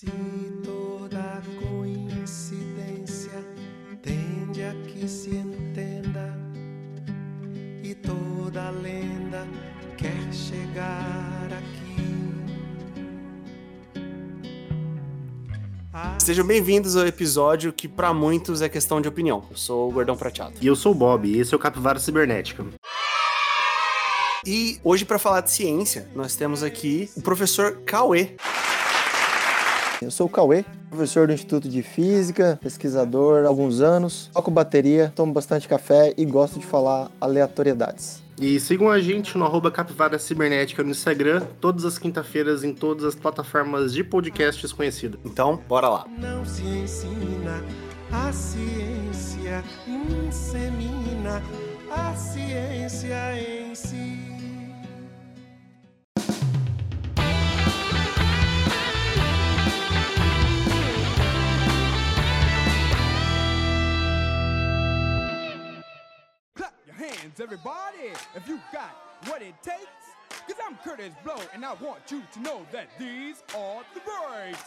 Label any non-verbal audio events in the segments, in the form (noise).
Se toda coincidência tende a que se entenda e toda lenda quer chegar aqui. Sejam bem-vindos ao episódio que para muitos é questão de opinião. Eu sou o Gordão Prateado. E eu sou o Bob, e esse é o Capivara Cibernética. E hoje, para falar de ciência, nós temos aqui o professor Cauê. Eu sou o Cauê, professor do Instituto de Física, pesquisador há alguns anos, toco bateria, tomo bastante café e gosto de falar aleatoriedades. E sigam a gente no arroba Capivara Cibernética no Instagram, todas as quinta-feiras em todas as plataformas de podcasts conhecidas. Então, bora lá. Não se ensina, a ciência insemina a ciência em si. Hands, everybody, if you got what it takes. Cause I'm Curtis Blow, and I want you to know that these are the breaks.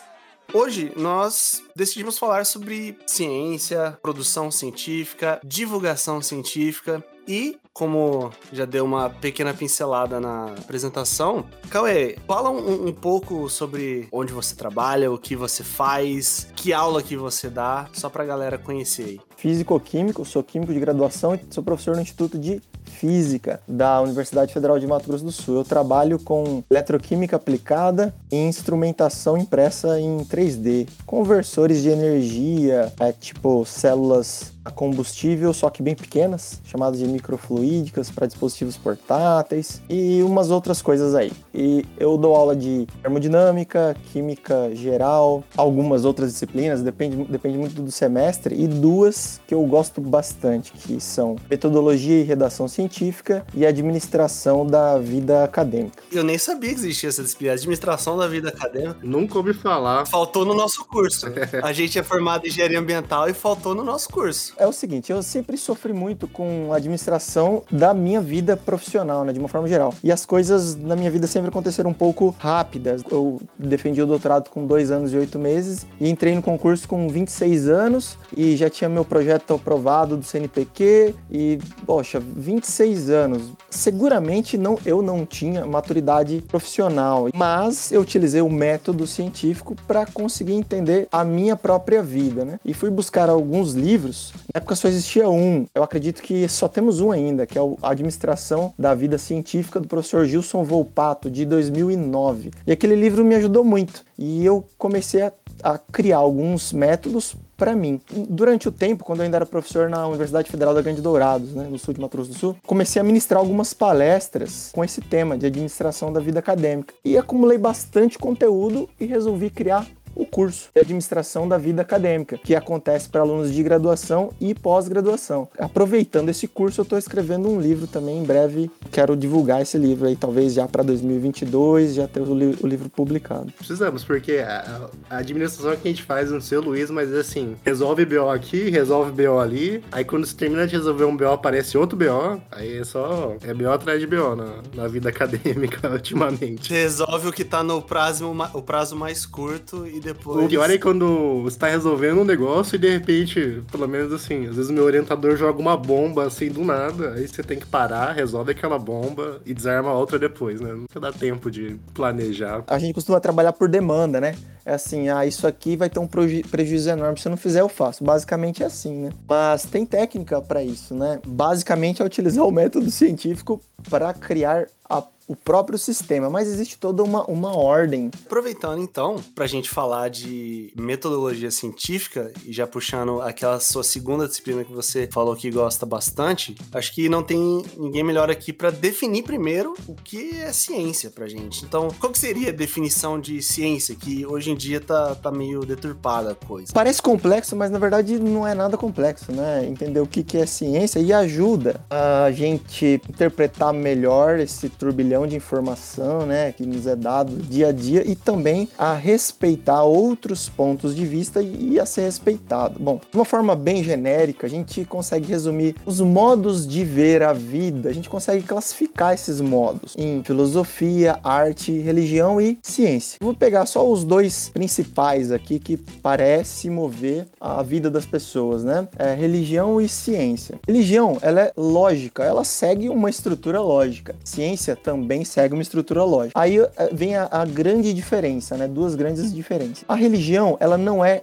Hoje nós decidimos falar sobre ciência, produção científica, divulgação científica e, como já deu uma pequena pincelada na apresentação, Cauê, fala um, um pouco sobre onde você trabalha, o que você faz, que aula que você dá, só pra galera conhecer aí. Físico-químico, sou químico de graduação e sou professor no Instituto de Física da Universidade Federal de Mato Grosso do Sul. Eu trabalho com eletroquímica aplicada e instrumentação impressa em 3D, conversores de energia, é, tipo células a combustível, só que bem pequenas, chamadas de microfluídicas para dispositivos portáteis e umas outras coisas aí. E eu dou aula de termodinâmica, química geral, algumas outras disciplinas, depende, depende muito do semestre, e duas que eu gosto bastante, que são metodologia e redação científica e administração da vida acadêmica. Eu nem sabia que existia essa disciplina, administração da vida acadêmica. Nunca ouvi falar. Faltou no nosso curso. A gente é formado em engenharia ambiental e faltou no nosso curso. É o seguinte, eu sempre sofri muito com a administração da minha vida profissional, né, de uma forma geral. E as coisas na minha vida sempre aconteceram um pouco rápidas. Eu defendi o doutorado com dois anos e oito meses e entrei no concurso com 26 anos e já tinha meu projeto aprovado do CNPq e, poxa, 26 anos. Seguramente não, eu não tinha maturidade profissional, mas eu utilizei o método científico para conseguir entender a minha própria vida, né? E fui buscar alguns livros. Na época só existia um. Eu acredito que só temos um ainda, que é a Administração da Vida Científica do professor Gilson Volpato, de 2009. E aquele livro me ajudou muito. E eu comecei a, a criar alguns métodos para mim. Durante o tempo, quando eu ainda era professor na Universidade Federal da Grande Dourados, né, no sul de Mato Grosso do Sul, comecei a ministrar algumas palestras com esse tema de administração da vida acadêmica. E acumulei bastante conteúdo e resolvi criar o curso de administração da vida acadêmica, que acontece para alunos de graduação e pós-graduação. Aproveitando esse curso, eu estou escrevendo um livro também em breve. Quero divulgar esse livro aí, talvez já para 2022, já ter o, li o, livro publicado. Precisamos, porque a, a, administração que a gente faz no seu Luiz, mas assim, resolve BO aqui, resolve BO ali, aí quando você termina de resolver um BO, aparece outro BO, aí é só é BO atrás de BO na, na vida (laughs) acadêmica ultimamente. Resolve o que tá no prazo, o prazo mais curto e depois. O pior é quando você tá resolvendo um negócio e de repente, pelo menos assim, às vezes o meu orientador joga uma bomba assim do nada, aí você tem que parar, resolve aquela bomba e desarma a outra depois, né? Nunca dá tempo de planejar. A gente costuma trabalhar por demanda, né? É assim, ah, isso aqui vai ter um prejuízo enorme. Se eu não fizer, eu faço. Basicamente é assim, né? Mas tem técnica para isso, né? Basicamente é utilizar o método científico para criar a o próprio sistema, mas existe toda uma, uma ordem. Aproveitando então, para a gente falar de metodologia científica e já puxando aquela sua segunda disciplina que você falou que gosta bastante, acho que não tem ninguém melhor aqui para definir primeiro o que é ciência pra gente. Então, qual que seria a definição de ciência que hoje em dia tá, tá meio deturpada a coisa? Parece complexo, mas na verdade não é nada complexo, né? Entender o que, que é ciência e ajuda a gente interpretar melhor esse turbilhão de informação, né, que nos é dado dia a dia e também a respeitar outros pontos de vista e a ser respeitado. Bom, de uma forma bem genérica, a gente consegue resumir os modos de ver a vida, a gente consegue classificar esses modos em filosofia, arte, religião e ciência. Vou pegar só os dois principais aqui que parece mover a vida das pessoas, né? É religião e ciência. Religião, ela é lógica, ela segue uma estrutura lógica. Ciência também segue uma estrutura lógica. Aí é, vem a, a grande diferença, né? Duas grandes diferenças. A religião, ela não é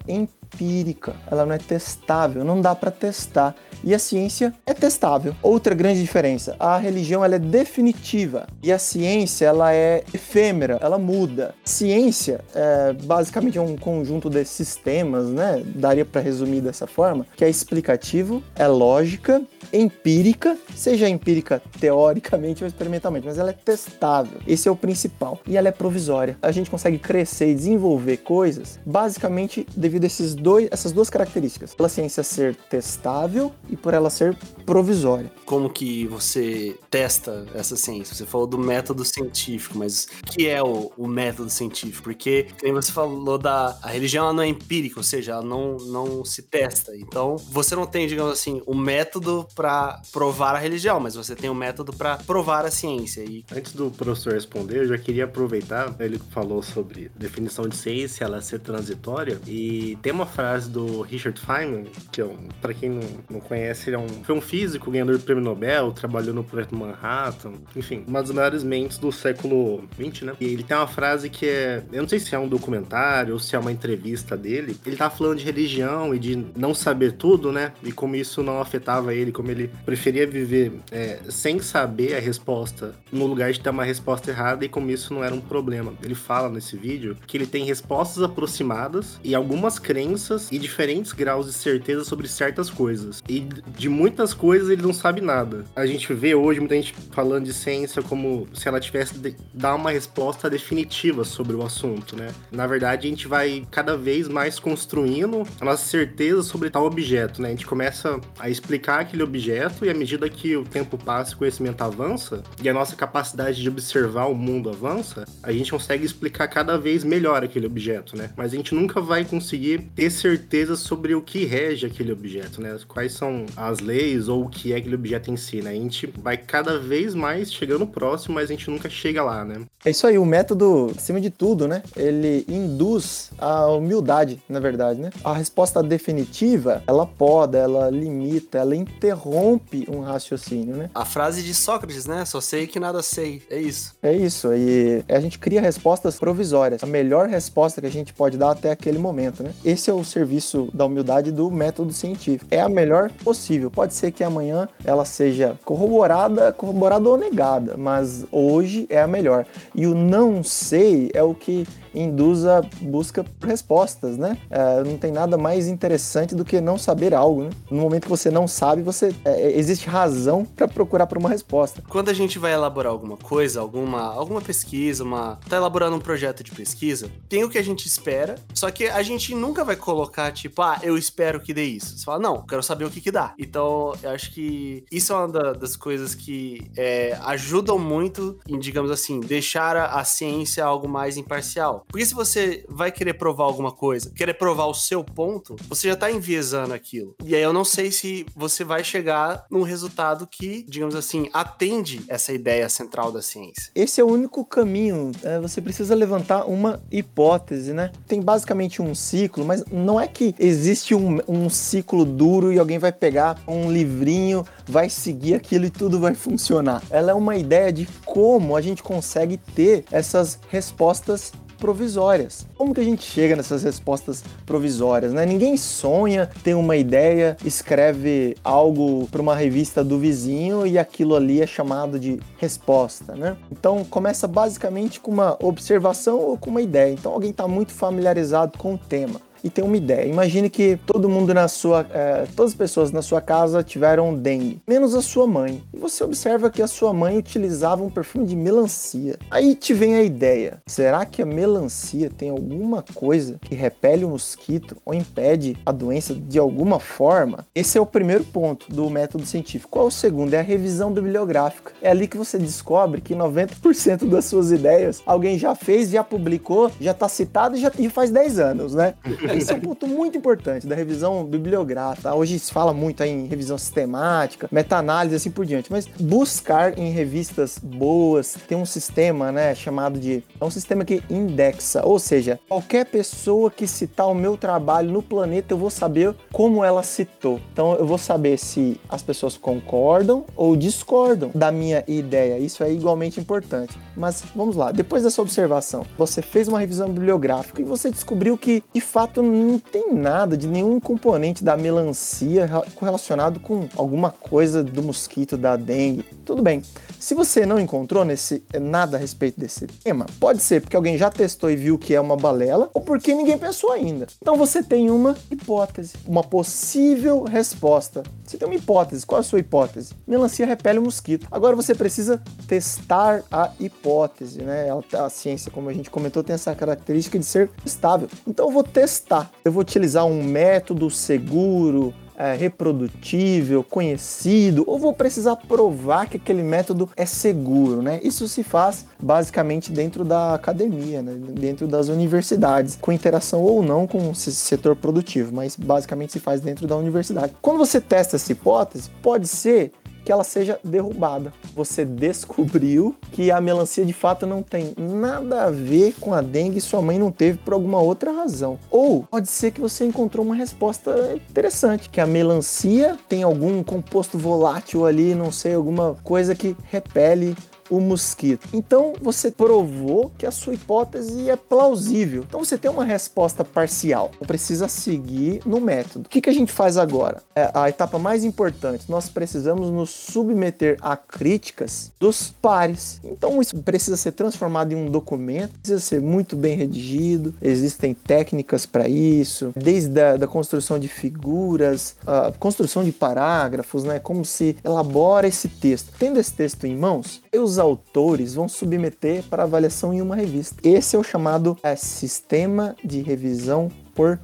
empírica, ela não é testável, não dá para testar. E a ciência é testável. Outra grande diferença, a religião ela é definitiva e a ciência ela é efêmera, ela muda. Ciência é basicamente um conjunto de sistemas, né? Daria para resumir dessa forma, que é explicativo, é lógica, empírica, seja empírica teoricamente ou experimentalmente, mas ela é testável. Esse é o principal. E ela é provisória. A gente consegue crescer e desenvolver coisas basicamente devido a esses dois, essas duas características. Pela ciência ser testável e por ela ser provisória. Como que você testa essa ciência? Você falou do método científico, mas o que é o, o método científico? Porque, como você falou da a religião, ela não é empírica, ou seja, ela não, não se testa. Então, você não tem, digamos assim, o um método para provar a religião, mas você tem um método para provar a ciência. E... Antes do professor responder, eu já queria aproveitar, ele falou sobre definição de ciência, ela ser transitória, e tem uma frase do Richard Feynman, que é um, para quem não, não conhece, ele é um, foi um físico, ganhador do prêmio Nobel, trabalhou no projeto Manhattan, enfim, uma das maiores mentes do século XX, né? E ele tem uma frase que é, eu não sei se é um documentário ou se é uma entrevista dele, ele tá falando de religião e de não saber tudo, né? E como isso não afetava ele, como ele preferia viver é, sem saber a resposta no lugar de ter uma resposta errada e como isso não era um problema. Ele fala nesse vídeo que ele tem respostas aproximadas e algumas crenças e diferentes graus de certeza sobre certas coisas. E de muitas coisas ele não sabe nada. A gente vê hoje muita gente falando de ciência como se ela tivesse de dar uma resposta definitiva sobre o assunto, né? Na verdade, a gente vai cada vez mais construindo a nossa certeza sobre tal objeto, né? A gente começa a explicar aquele objeto e à medida que o tempo passa o conhecimento avança e a nossa capacidade de observar o mundo avança, a gente consegue explicar cada vez melhor aquele objeto, né? Mas a gente nunca vai conseguir ter certeza sobre o que rege aquele objeto, né? Quais são as leis ou o que é aquele objeto em si, né? A gente vai cada vez mais chegando próximo, mas a gente nunca chega lá, né? É isso aí, o método, acima de tudo, né? Ele induz a humildade, na verdade, né? A resposta definitiva, ela poda, ela limita, ela interrompe um raciocínio, né? A frase de Sócrates, né? Só sei que nada sei. É isso. É isso. E a gente cria respostas provisórias. A melhor resposta que a gente pode dar até aquele momento, né? Esse é o serviço da humildade do método científico. É a melhor possível. Pode ser que amanhã ela seja corroborada, corroborada ou negada, mas hoje é a melhor. E o não sei é o que induz a busca por respostas, né? É, não tem nada mais interessante do que não saber algo, né? No momento que você não sabe, você é, existe razão para procurar por uma resposta. Quando a gente vai elaborar alguma coisa, alguma, alguma pesquisa, uma tá elaborando um projeto de pesquisa, tem o que a gente espera, só que a gente nunca vai colocar tipo, ah, eu espero que dê isso. Você fala, não, quero saber o que que dá. Então, eu acho que isso é uma da, das coisas que é, ajudam muito em, digamos assim, deixar a, a ciência algo mais imparcial. Porque se você vai querer provar alguma coisa, querer provar o seu ponto, você já tá enviesando aquilo. E aí eu não sei se você vai chegar num resultado que, digamos assim, atende essa ideia central da ciência. Esse é o único caminho. É, você precisa levantar uma hipótese, né? Tem basicamente um ciclo, mas não é que existe um, um ciclo duro e alguém vai pegar um livrinho, vai seguir aquilo e tudo vai funcionar. Ela é uma ideia de como a gente consegue ter essas respostas provisórias. Como que a gente chega nessas respostas provisórias, né? Ninguém sonha, tem uma ideia, escreve algo para uma revista do vizinho e aquilo ali é chamado de resposta, né? Então começa basicamente com uma observação ou com uma ideia. Então alguém está muito familiarizado com o tema. E tem uma ideia. Imagine que todo mundo na sua, é, todas as pessoas na sua casa tiveram dengue, menos a sua mãe. E você observa que a sua mãe utilizava um perfume de melancia. Aí te vem a ideia: será que a melancia tem alguma coisa que repele o mosquito ou impede a doença de alguma forma? Esse é o primeiro ponto do método científico. Qual o segundo? É a revisão bibliográfica. É ali que você descobre que 90% das suas ideias alguém já fez, já publicou, já está citado e já e faz 10 anos, né? (laughs) Esse é um ponto muito importante da revisão bibliográfica. Hoje se fala muito em revisão sistemática, meta-análise assim por diante, mas buscar em revistas boas, tem um sistema, né, chamado de é um sistema que indexa, ou seja, qualquer pessoa que citar o meu trabalho no planeta, eu vou saber como ela citou. Então eu vou saber se as pessoas concordam ou discordam da minha ideia. Isso é igualmente importante. Mas vamos lá, depois dessa observação, você fez uma revisão bibliográfica e você descobriu que de fato não tem nada de nenhum componente da melancia correlacionado com alguma coisa do mosquito da dengue. Tudo bem. Se você não encontrou nesse nada a respeito desse tema, pode ser porque alguém já testou e viu que é uma balela ou porque ninguém pensou ainda. Então você tem uma hipótese, uma possível resposta. Você tem uma hipótese. Qual é a sua hipótese? Melancia repele o mosquito. Agora você precisa testar a hipótese, né? A ciência, como a gente comentou, tem essa característica de ser estável. Então eu vou testar. Eu vou utilizar um método seguro, é, reprodutível, conhecido, ou vou precisar provar que aquele método é seguro, né? Isso se faz basicamente dentro da academia, né? dentro das universidades, com interação ou não com o setor produtivo, mas basicamente se faz dentro da universidade. Quando você testa essa hipótese, pode ser que ela seja derrubada. Você descobriu que a melancia de fato não tem nada a ver com a dengue e sua mãe não teve por alguma outra razão. Ou pode ser que você encontrou uma resposta interessante, que a melancia tem algum composto volátil ali, não sei, alguma coisa que repele o mosquito. Então você provou que a sua hipótese é plausível. Então você tem uma resposta parcial. Não precisa seguir no método. O que, que a gente faz agora? É a etapa mais importante. Nós precisamos nos submeter a críticas dos pares. Então isso precisa ser transformado em um documento, precisa ser muito bem redigido. Existem técnicas para isso, desde a da construção de figuras, a construção de parágrafos, né? Como se elabora esse texto. Tendo esse texto em mãos, eu autores vão submeter para avaliação em uma revista. Esse é o chamado é, sistema de revisão por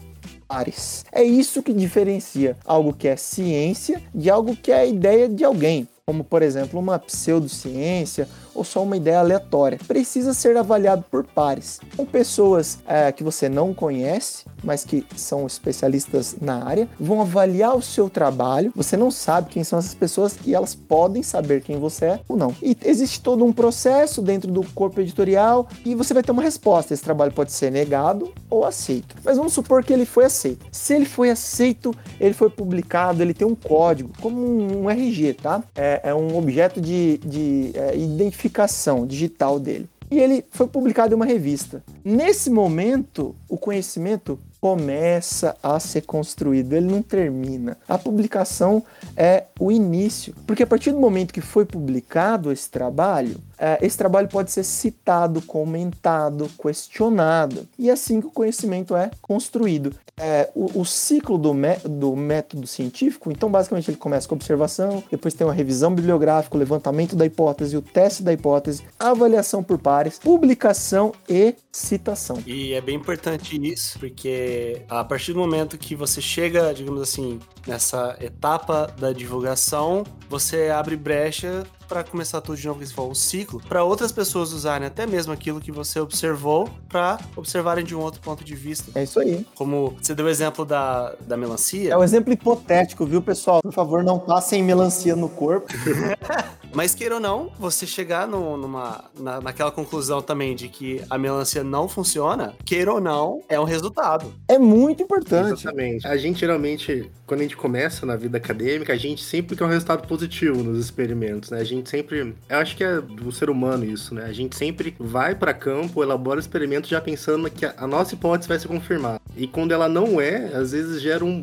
pares. É isso que diferencia algo que é ciência de algo que é ideia de alguém, como por exemplo uma pseudociência ou só uma ideia aleatória. Precisa ser avaliado por pares, com pessoas é, que você não conhece, mas que são especialistas na área, vão avaliar o seu trabalho. Você não sabe quem são essas pessoas e elas podem saber quem você é ou não. E existe todo um processo dentro do corpo editorial e você vai ter uma resposta. Esse trabalho pode ser negado ou aceito. Mas vamos supor que ele foi aceito. Se ele foi aceito, ele foi publicado, ele tem um código, como um, RG, tá? É, é um objeto de, de é, identificação identificação digital dele. E ele foi publicado em uma revista. Nesse momento, o conhecimento começa a ser construído, ele não termina. A publicação é o início, porque a partir do momento que foi publicado esse trabalho, esse trabalho pode ser citado, comentado, questionado, e é assim que o conhecimento é construído. É, o, o, ciclo do, do método científico, então basicamente ele começa com observação, depois tem uma revisão bibliográfica, o levantamento da hipótese, o teste da hipótese, avaliação por pares, publicação e citação. E é bem importante isso, porque a partir do momento que você chega, digamos assim, nessa etapa da divulgação, você abre brecha para começar tudo de novo, que se for um ciclo, para outras pessoas usarem até mesmo aquilo que você observou para observarem de um outro ponto de vista. É isso aí. Como você deu o exemplo da, da melancia. É um exemplo hipotético, viu, pessoal? Por favor, não passem melancia no corpo. (laughs) Mas queira ou não, você chegar no, numa, na, naquela conclusão também de que a melancia não funciona, queira ou não, é um resultado. É muito importante. Exatamente. A gente geralmente, quando a gente começa na vida acadêmica, a gente sempre quer um resultado positivo nos experimentos, né? A gente sempre. Eu acho que é do ser humano isso, né? A gente sempre vai para campo, elabora experimentos já pensando que a nossa hipótese vai ser confirmada. E quando ela não é, às vezes gera um.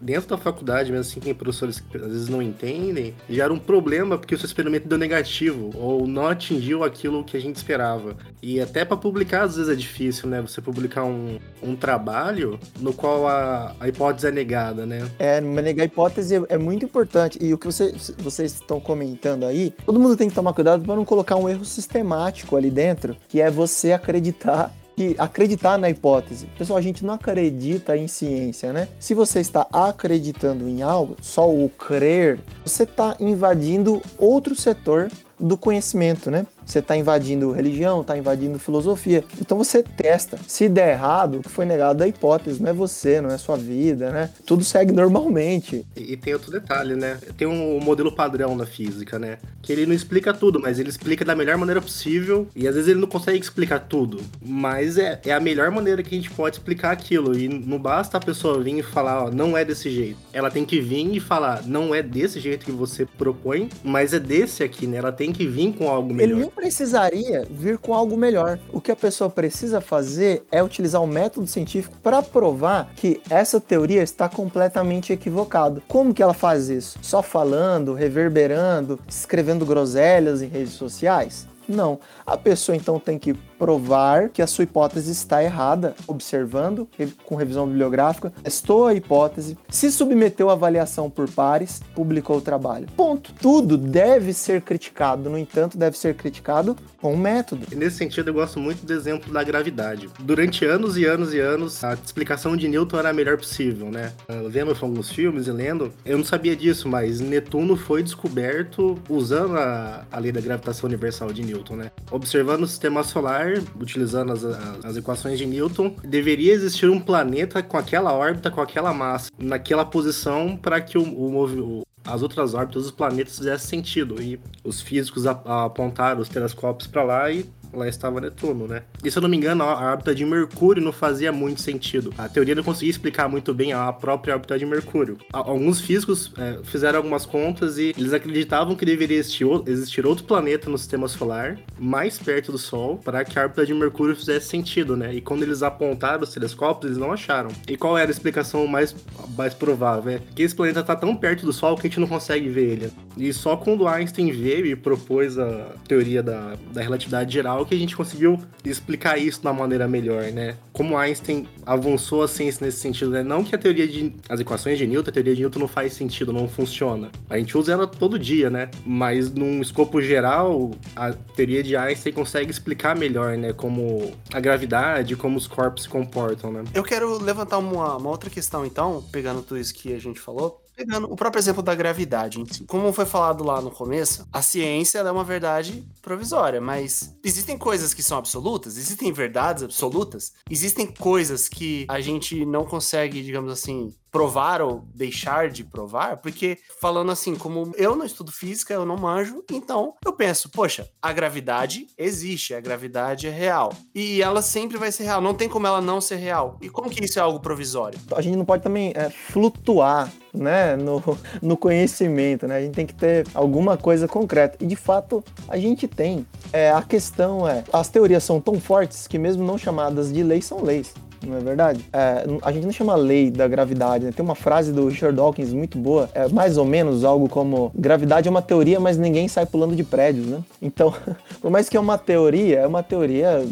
Dentro da faculdade, mesmo assim, tem professores que às vezes não entendem, gera um problema, porque o seu experimento deu negativo ou não atingiu aquilo que a gente esperava. E até para publicar às vezes é difícil, né? Você publicar um, um trabalho no qual a, a hipótese é negada, né? É, mas negar a hipótese é, é muito importante. E o que você, vocês estão comentando aí, todo mundo tem que tomar cuidado para não colocar um erro sistemático ali dentro, que é você acreditar acreditar na hipótese. Pessoal, a gente não acredita em ciência, né? Se você está acreditando em algo, só o crer, você está invadindo outro setor do conhecimento, né? Você está invadindo religião, está invadindo filosofia. Então você testa. Se der errado, que foi negado é a hipótese, não é você, não é sua vida, né? Tudo segue normalmente. E, e tem outro detalhe, né? Tem um modelo padrão na física, né? Que ele não explica tudo, mas ele explica da melhor maneira possível. E às vezes ele não consegue explicar tudo. Mas é, é a melhor maneira que a gente pode explicar aquilo. E não basta a pessoa vir e falar, ó, não é desse jeito. Ela tem que vir e falar, não é desse jeito que você propõe, mas é desse aqui, né? Ela tem que vir com algo melhor. Ele nem precisaria vir com algo melhor. O que a pessoa precisa fazer é utilizar o método científico para provar que essa teoria está completamente equivocada. Como que ela faz isso? Só falando, reverberando, escrevendo groselhas em redes sociais? Não. A pessoa então tem que provar que a sua hipótese está errada, observando com revisão bibliográfica, testou a hipótese, se submeteu à avaliação por pares, publicou o trabalho. Ponto. Tudo deve ser criticado, no entanto, deve ser criticado com um método. Nesse sentido, eu gosto muito do exemplo da gravidade. Durante anos e anos e anos, a explicação de Newton era a melhor possível, né? Vendo alguns filmes e lendo, eu não sabia disso, mas Netuno foi descoberto usando a, a lei da gravitação universal de Newton, né? Observando o sistema solar utilizando as, as equações de Newton, deveria existir um planeta com aquela órbita, com aquela massa, naquela posição para que o, o, as outras órbitas dos planetas fizessem sentido. E os físicos apontaram os telescópios para lá e lá estava Netuno, né? E se eu não me engano, a órbita de Mercúrio não fazia muito sentido. A teoria não conseguia explicar muito bem a própria órbita de Mercúrio. Alguns físicos é, fizeram algumas contas e eles acreditavam que deveria existir, outro planeta no sistema solar, mais perto do Sol, para que a órbita de Mercúrio fizesse sentido, né? E quando eles apontaram os telescópios, eles não acharam. E qual era a explicação mais, mais provável? É que esse planeta está tão perto do Sol que a gente não consegue ver ele. E só quando Einstein veio e propôs a teoria da, da relatividade geral que a gente conseguiu explicar isso uma maneira melhor, né? Como Einstein avançou a ciência nesse sentido, né? Não que a teoria de. as equações de Newton, a teoria de Newton não faz sentido, não funciona. A gente usa ela todo dia, né? Mas num escopo geral, a teoria de Einstein consegue explicar melhor, né? Como a gravidade, como os corpos se comportam, né? Eu quero levantar uma, uma outra questão, então, pegando tudo isso que a gente falou. Pegando o próprio exemplo da gravidade. Como foi falado lá no começo, a ciência é uma verdade provisória, mas existem coisas que são absolutas, existem verdades absolutas, existem coisas que a gente não consegue, digamos assim, provar ou deixar de provar, porque falando assim, como eu não estudo física, eu não manjo, então eu penso, poxa, a gravidade existe, a gravidade é real. E ela sempre vai ser real, não tem como ela não ser real. E como que isso é algo provisório? A gente não pode também é, flutuar né, no, no conhecimento, né? A gente tem que ter alguma coisa concreta. E de fato, a gente tem. É, a questão é, as teorias são tão fortes que mesmo não chamadas de leis são leis não é verdade? É, a gente não chama lei da gravidade, né? Tem uma frase do Richard Dawkins muito boa, é mais ou menos algo como gravidade é uma teoria, mas ninguém sai pulando de prédios, né? Então, (laughs) por mais que é uma teoria, é uma teoria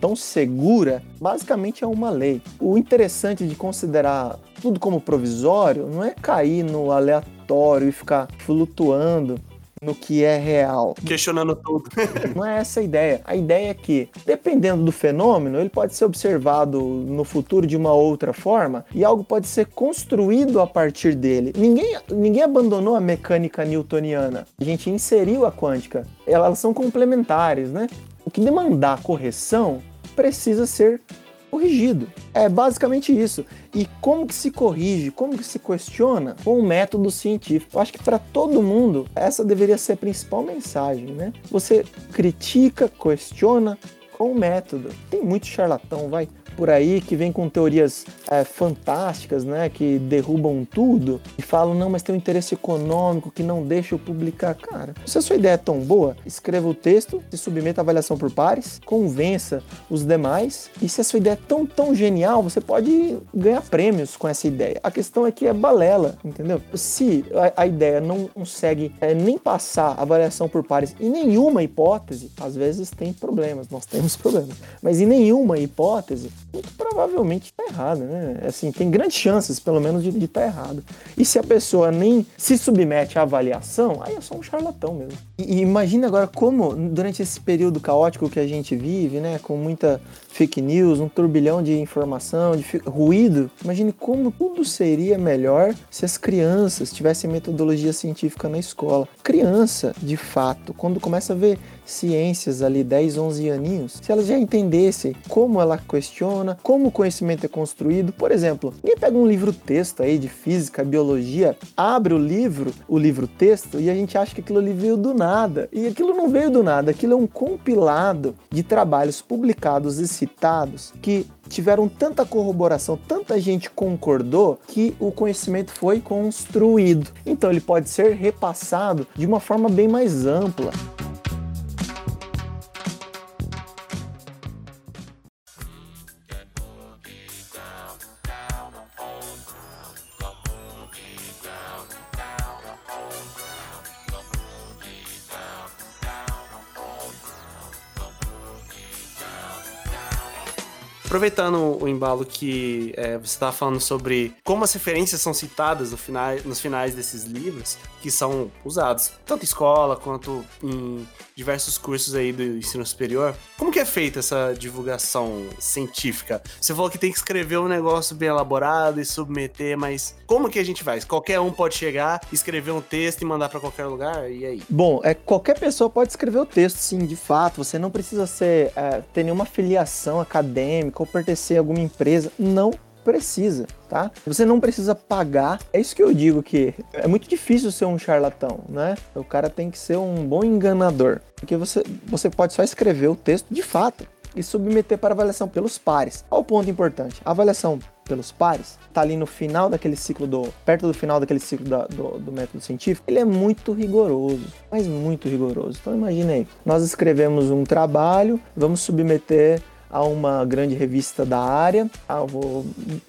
tão segura, basicamente é uma lei. O interessante de considerar tudo como provisório não é cair no aleatório e ficar flutuando no que é real. Questionando tudo. (laughs) Não é essa a ideia. A ideia é que, dependendo do fenômeno, ele pode ser observado no futuro de uma outra forma e algo pode ser construído a partir dele. Ninguém, ninguém abandonou a mecânica newtoniana. A gente inseriu a quântica. Elas são complementares, né? O que demandar correção precisa ser corrigido. É basicamente isso. E como que se corrige, como que se questiona com o um método científico? Eu acho que para todo mundo essa deveria ser a principal mensagem, né? Você critica, questiona com o método. Tem muito charlatão, vai, por aí que vem com teorias é, fantásticas, né? Que derrubam tudo e falam, não, mas tem um interesse econômico que não deixa eu publicar. Cara, se a sua ideia é tão boa, escreva o texto, se submeta à avaliação por pares, convença os demais. E se a sua ideia é tão, tão genial, você pode ganhar prêmios com essa ideia. A questão é que é balela, entendeu? Se a, a ideia não consegue é, nem passar a avaliação por pares em nenhuma hipótese, às vezes tem problemas, nós temos (laughs) problemas, mas em nenhuma hipótese, muito provavelmente está errado, né? Assim, tem grandes chances, pelo menos, de estar tá errado. E se a pessoa nem se submete à avaliação, aí é só um charlatão mesmo. E, e imagine agora como, durante esse período caótico que a gente vive, né, com muita fake news, um turbilhão de informação, de ruído, imagine como tudo seria melhor se as crianças tivessem metodologia científica na escola. Criança, de fato, quando começa a ver ciências ali, 10, 11 aninhos, se elas já entendessem como ela questiona, como o conhecimento é construído. Por exemplo, ninguém pega um livro texto aí de física, biologia, abre o livro, o livro texto, e a gente acha que aquilo ali veio do nada. E aquilo não veio do nada, aquilo é um compilado de trabalhos publicados e citados que tiveram tanta corroboração, tanta gente concordou que o conhecimento foi construído. Então ele pode ser repassado de uma forma bem mais ampla. Aproveitando o embalo que é, você estava falando sobre como as referências são citadas no final, nos finais desses livros, que são usados tanto em escola quanto em diversos cursos aí do ensino superior. Como que é feita essa divulgação científica? Você falou que tem que escrever um negócio bem elaborado e submeter, mas como que a gente faz? Qualquer um pode chegar, escrever um texto e mandar para qualquer lugar? E aí? Bom, é, qualquer pessoa pode escrever o texto, sim, de fato. Você não precisa ser, é, ter nenhuma filiação acadêmica ou pertencer a alguma empresa. Não precisa, tá? Você não precisa pagar. É isso que eu digo que é muito difícil ser um charlatão, né? O cara tem que ser um bom enganador, porque você você pode só escrever o texto de fato e submeter para avaliação pelos pares. Qual o ponto importante? A avaliação pelos pares, tá ali no final daquele ciclo do. perto do final daquele ciclo da, do, do, método científico, ele é muito rigoroso, mas muito rigoroso. Então imagine aí, nós escrevemos um trabalho, vamos submeter a uma grande revista da área. Ah, vou,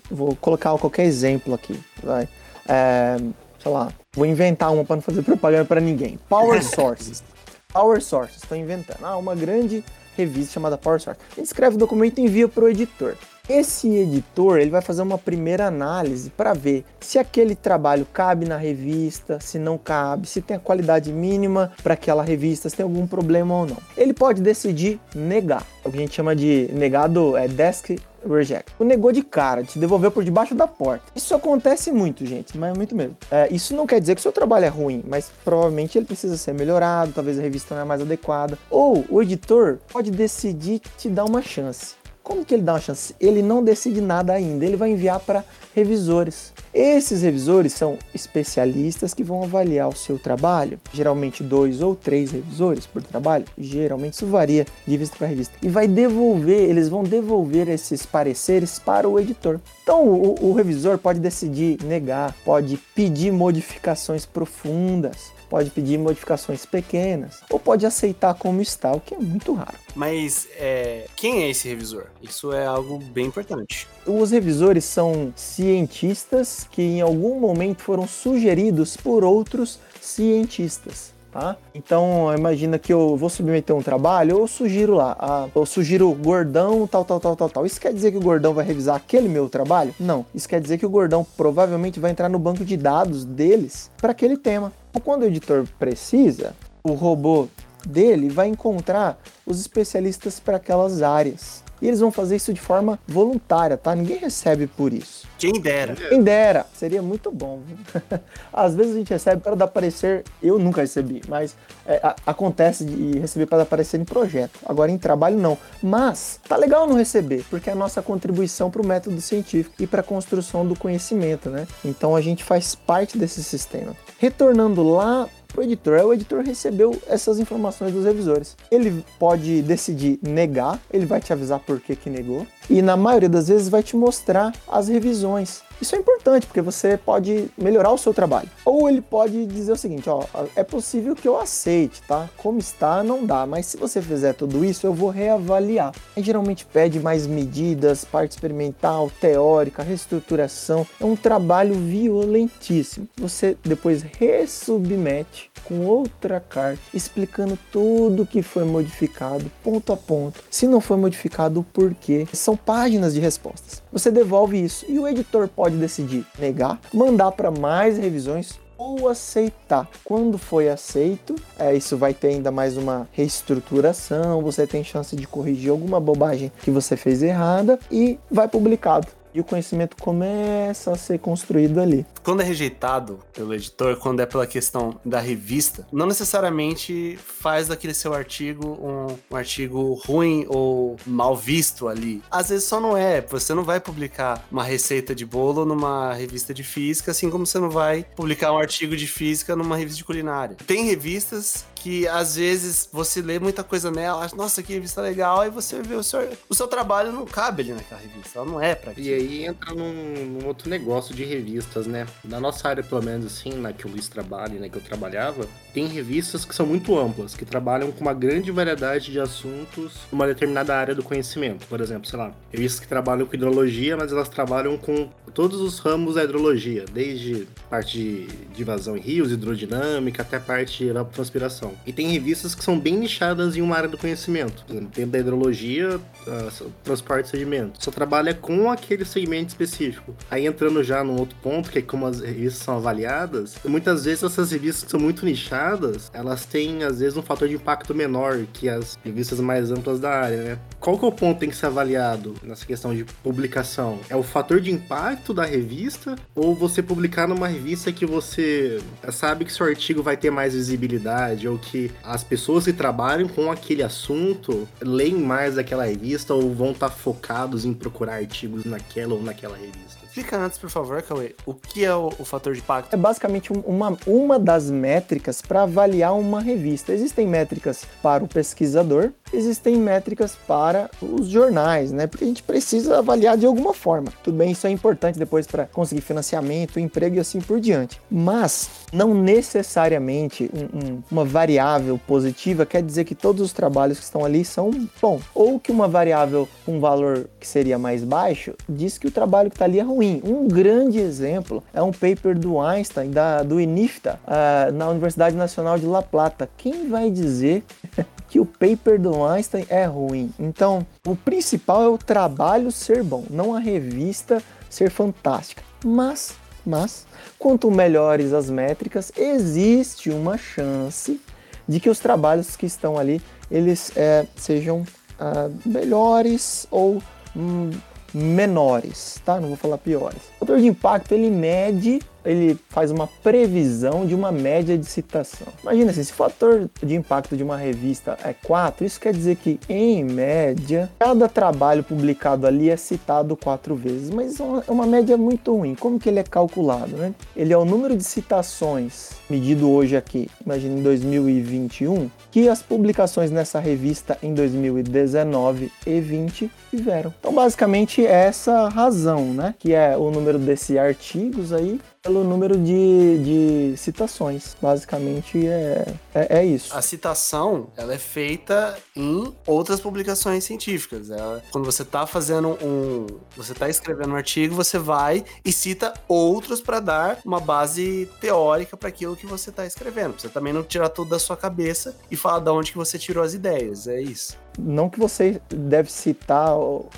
vou colocar qualquer exemplo aqui, vai. É, sei lá, vou inventar uma para não fazer propaganda para ninguém. Power (laughs) Sources. Power Sources, estou inventando. Ah, uma grande revista chamada Power Sources. A gente escreve o documento e envia para o editor. Esse editor ele vai fazer uma primeira análise para ver se aquele trabalho cabe na revista, se não cabe, se tem a qualidade mínima para aquela revista, se tem algum problema ou não. Ele pode decidir negar, é o que a gente chama de negado é desk reject. O negou de cara, te devolveu por debaixo da porta. Isso acontece muito, gente, mas muito mesmo. É, isso não quer dizer que o seu trabalho é ruim, mas provavelmente ele precisa ser melhorado, talvez a revista não é mais adequada. Ou o editor pode decidir te dar uma chance. Como que ele dá uma chance? Ele não decide nada ainda, ele vai enviar para revisores. Esses revisores são especialistas que vão avaliar o seu trabalho, geralmente dois ou três revisores por trabalho, geralmente isso varia de revista para revista, e vai devolver, eles vão devolver esses pareceres para o editor. Então o, o revisor pode decidir negar, pode pedir modificações profundas, pode pedir modificações pequenas ou pode aceitar como está, o que é muito raro. Mas é, quem é esse revisor? Isso é algo bem importante. Os revisores são cientistas que em algum momento foram sugeridos por outros cientistas. Tá? Então, imagina que eu vou submeter um trabalho, eu sugiro lá, a, eu sugiro gordão, tal, tal, tal, tal, tal. Isso quer dizer que o gordão vai revisar aquele meu trabalho? Não. Isso quer dizer que o gordão provavelmente vai entrar no banco de dados deles para aquele tema. Quando o editor precisa, o robô dele vai encontrar os especialistas para aquelas áreas. E eles vão fazer isso de forma voluntária, tá? Ninguém recebe por isso. Quem dera. Quem dera. Seria muito bom. (laughs) Às vezes a gente recebe para dar parecer. Eu nunca recebi, mas é, a, acontece de receber para dar parecer em projeto. Agora em trabalho não. Mas tá legal não receber, porque é a nossa contribuição para o método científico e para a construção do conhecimento, né? Então a gente faz parte desse sistema. Retornando lá o editor. O editor recebeu essas informações dos revisores. Ele pode decidir negar, ele vai te avisar por que, que negou. e na maioria das vezes vai te mostrar as revisões. Isso é importante porque você pode melhorar o seu trabalho. Ou ele pode dizer o seguinte, ó, é possível que eu aceite, tá? Como está, não dá, mas se você fizer tudo isso, eu vou reavaliar. Aí geralmente pede mais medidas, parte experimental, teórica, reestruturação. É um trabalho violentíssimo. Você depois resubmete com outra carta explicando tudo que foi modificado, ponto a ponto. Se não foi modificado, o porquê. São páginas de respostas. Você devolve isso e o editor pode decidir negar, mandar para mais revisões ou aceitar. Quando foi aceito, é, isso vai ter ainda mais uma reestruturação, você tem chance de corrigir alguma bobagem que você fez errada e vai publicado e o conhecimento começa a ser construído ali. Quando é rejeitado pelo editor, quando é pela questão da revista, não necessariamente faz daquele seu artigo um, um artigo ruim ou mal visto ali. Às vezes só não é. Você não vai publicar uma receita de bolo numa revista de física, assim como você não vai publicar um artigo de física numa revista de culinária. Tem revistas que às vezes você lê muita coisa nela, acha, nossa, que revista legal, aí você vê o seu, o seu trabalho não cabe ali naquela revista, ela não é pra E aí entra num, num, outro negócio de revistas, né? Na nossa área, pelo menos assim, na que o Luiz trabalha, né, que eu trabalhava, tem revistas que são muito amplas, que trabalham com uma grande variedade de assuntos numa determinada área do conhecimento. Por exemplo, sei lá, revistas que trabalham com hidrologia, mas elas trabalham com todos os ramos da hidrologia, desde parte de vazão em rios, hidrodinâmica, até parte de transpiração. E tem revistas que são bem nichadas em uma área do conhecimento. Por exemplo, dentro da hidrologia, uh, transporte de sedimentos. Só trabalha com aquele segmento específico. Aí entrando já num outro ponto, que é como as revistas são avaliadas, muitas vezes essas revistas que são muito nichadas, elas têm às vezes um fator de impacto menor que as revistas mais amplas da área, né? Qual que é o ponto que tem que ser avaliado nessa questão de publicação? É o fator de impacto da revista ou você publicar numa revista que você sabe que seu artigo vai ter mais visibilidade ou que as pessoas que trabalham com aquele assunto leem mais aquela revista ou vão estar tá focados em procurar artigos naquela ou naquela revista? Explica antes, por favor, Cauê, o que é o, o fator de impacto? É basicamente uma, uma das métricas para avaliar uma revista. Existem métricas para o pesquisador, existem métricas para os jornais, né? Porque a gente precisa avaliar de alguma forma. Tudo bem, isso é importante depois para conseguir financiamento, emprego e assim por diante. Mas não necessariamente um, um, uma variável positiva quer dizer que todos os trabalhos que estão ali são bons. Ou que uma variável com um valor que seria mais baixo diz que o trabalho que está ali é ruim. Um grande exemplo é um paper do Einstein, da, do INIFTA, uh, na Universidade Nacional de La Plata. Quem vai dizer (laughs) que o paper do Einstein é ruim? Então, o principal é o trabalho ser bom, não a revista ser fantástica. Mas, mas, quanto melhores as métricas, existe uma chance de que os trabalhos que estão ali eles é, sejam uh, melhores ou hum, menores, tá? Não vou falar piores. O fator de impacto ele mede ele faz uma previsão de uma média de citação. Imagina assim, se o fator de impacto de uma revista é 4, isso quer dizer que, em média, cada trabalho publicado ali é citado quatro vezes, mas é uma média muito ruim. Como que ele é calculado? Né? Ele é o número de citações medido hoje aqui, imagina em 2021, que as publicações nessa revista em 2019 e 20 tiveram. Então, basicamente, é essa razão, né? Que é o número desses artigos aí pelo número de, de citações. Basicamente é, é, é, isso. A citação ela é feita em outras publicações científicas. Ela, quando você está fazendo um. Você está escrevendo um artigo, você vai e cita outros para dar uma base teórica para aquilo que você está escrevendo. Você também não tirar tudo da sua cabeça e falar de onde que você tirou as ideias. É isso. Não que você deve citar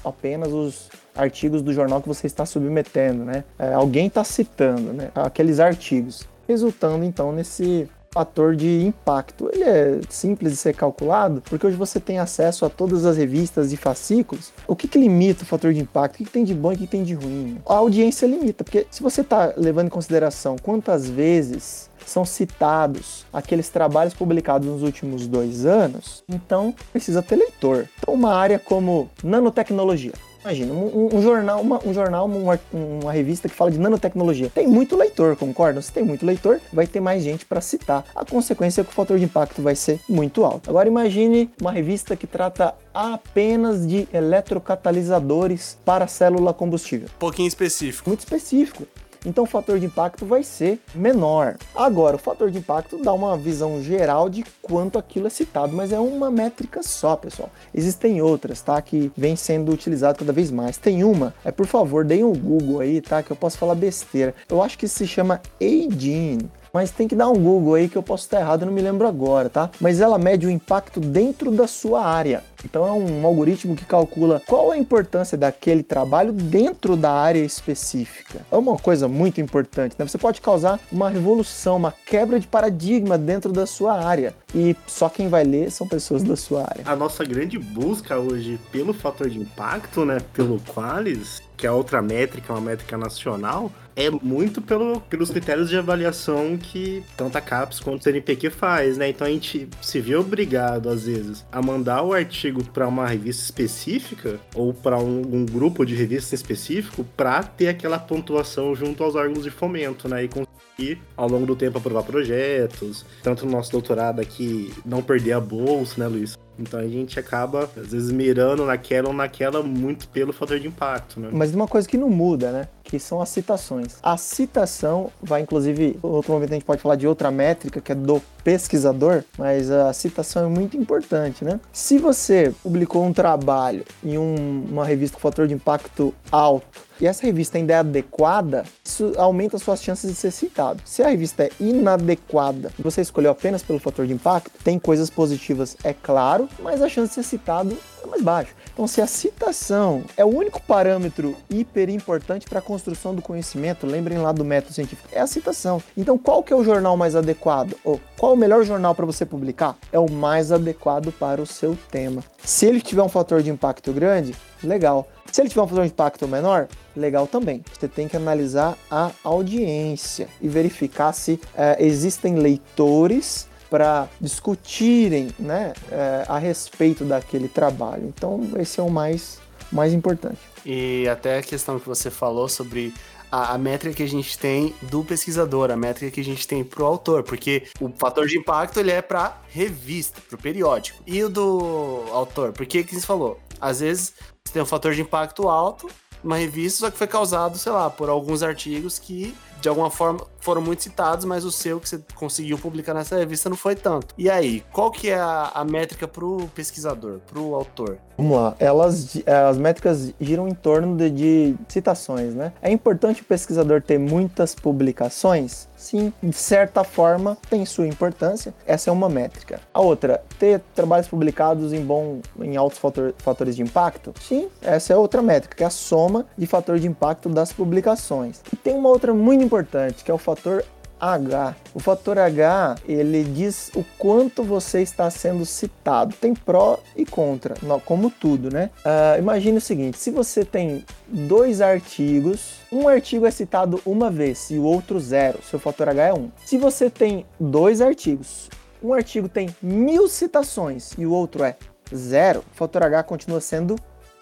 apenas os artigos do jornal que você está submetendo, né? É, alguém está citando, né? Aqueles artigos, resultando então nesse fator de impacto. Ele é simples de ser calculado, porque hoje você tem acesso a todas as revistas e fascículos. O que, que limita o fator de impacto? O que, que tem de bom e o que, que tem de ruim? A audiência limita, porque se você está levando em consideração quantas vezes são citados aqueles trabalhos publicados nos últimos dois anos, então precisa ter leitor. Então, uma área como nanotecnologia, Imagina, um, um jornal, uma, um jornal uma, uma, revista que fala de nanotecnologia. Tem muito leitor, concorda? Se tem muito leitor, vai ter mais gente para citar. A consequência é que o fator de impacto vai ser muito alto. Agora imagine uma revista que trata apenas de eletrocatalisadores para célula combustível. Pouquinho específico. Muito específico então o fator de impacto vai ser menor. Agora, o fator de impacto dá uma visão geral de quanto aquilo é citado, mas é uma métrica só, pessoal. Existem outras, tá? Que vem sendo utilizado cada vez mais. Tem uma, é por favor, deem um Google aí, tá? Que eu posso falar besteira. Eu acho que se chama Aging mas tem que dar um Google aí que eu posso estar errado, não me lembro agora, tá? Mas ela mede o impacto dentro da sua área. Então é um algoritmo que calcula qual a importância daquele trabalho dentro da área específica. É uma coisa muito importante, né? Você pode causar uma revolução, uma quebra de paradigma dentro da sua área. E só quem vai ler são pessoas da sua área. A nossa grande busca hoje pelo fator de impacto, né, pelo Qualis, que é outra métrica, uma métrica nacional, é muito pelo, pelos critérios de avaliação que tanto a CAPES quanto o CNPq faz, né? Então a gente se vê obrigado, às vezes, a mandar o artigo para uma revista específica ou para um, um, grupo de revistas específico para ter aquela pontuação junto aos órgãos de fomento, né? E conseguir, ao longo do tempo, aprovar projetos, tanto no nosso doutorado aqui, não perder a bolsa, né, Luiz? Então a gente acaba, às vezes, mirando naquela ou naquela muito pelo fator de impacto, né? Mas uma coisa que não muda, né? Que são as citações. A citação vai, inclusive, outro momento a gente pode falar de outra métrica, que é do pesquisador, mas a citação é muito importante, né? Se você publicou um trabalho em um, uma revista com fator de impacto alto, e essa revista ainda é adequada, isso aumenta suas chances de ser citado. Se a revista é inadequada e você escolheu apenas pelo fator de impacto, tem coisas positivas, é claro, mas a chance de ser citado é mais baixa. Então, se a citação é o único parâmetro hiper importante para a construção do conhecimento, lembrem lá do método científico, é a citação. Então, qual que é o jornal mais adequado? Ou qual o melhor jornal para você publicar? É o mais adequado para o seu tema. Se ele tiver um fator de impacto grande, legal. Se ele tiver um fator de impacto menor, legal também. Você tem que analisar a audiência e verificar se é, existem leitores para discutirem né, é, a respeito daquele trabalho. Então, esse é o mais, mais importante. E até a questão que você falou sobre a, a, métrica que a gente tem do pesquisador, a métrica que a gente tem pro autor, porque o fator de impacto ele é para revista, pro periódico. E o do autor, porque que você falou? Às vezes você tem um fator de impacto alto, uma revista, só que foi causado, sei lá, por alguns artigos que de alguma forma foram muito citados, mas o seu que você conseguiu publicar nessa revista não foi tanto. E aí, qual que é a, a métrica pro pesquisador, pro autor? Vamos lá, elas, é, as métricas giram em torno de, de citações, né? É importante o pesquisador ter muitas publicações? Sim, de certa forma tem sua importância. Essa é uma métrica. A outra, ter trabalhos publicados em bom, em altos fator, fatores de impacto? Sim, essa é outra métrica, que é a soma de fator de impacto das publicações. E tem uma outra muito importante, que é o fator H. O fator H, ele diz o quanto você está sendo citado. Tem pró e contra, como tudo, né? Uh, imagine o seguinte, se você tem dois artigos, um artigo é citado uma vez e o outro zero, seu fator H é 1. Se você tem dois artigos, um artigo tem mil citações e o outro é zero, o fator H continua sendo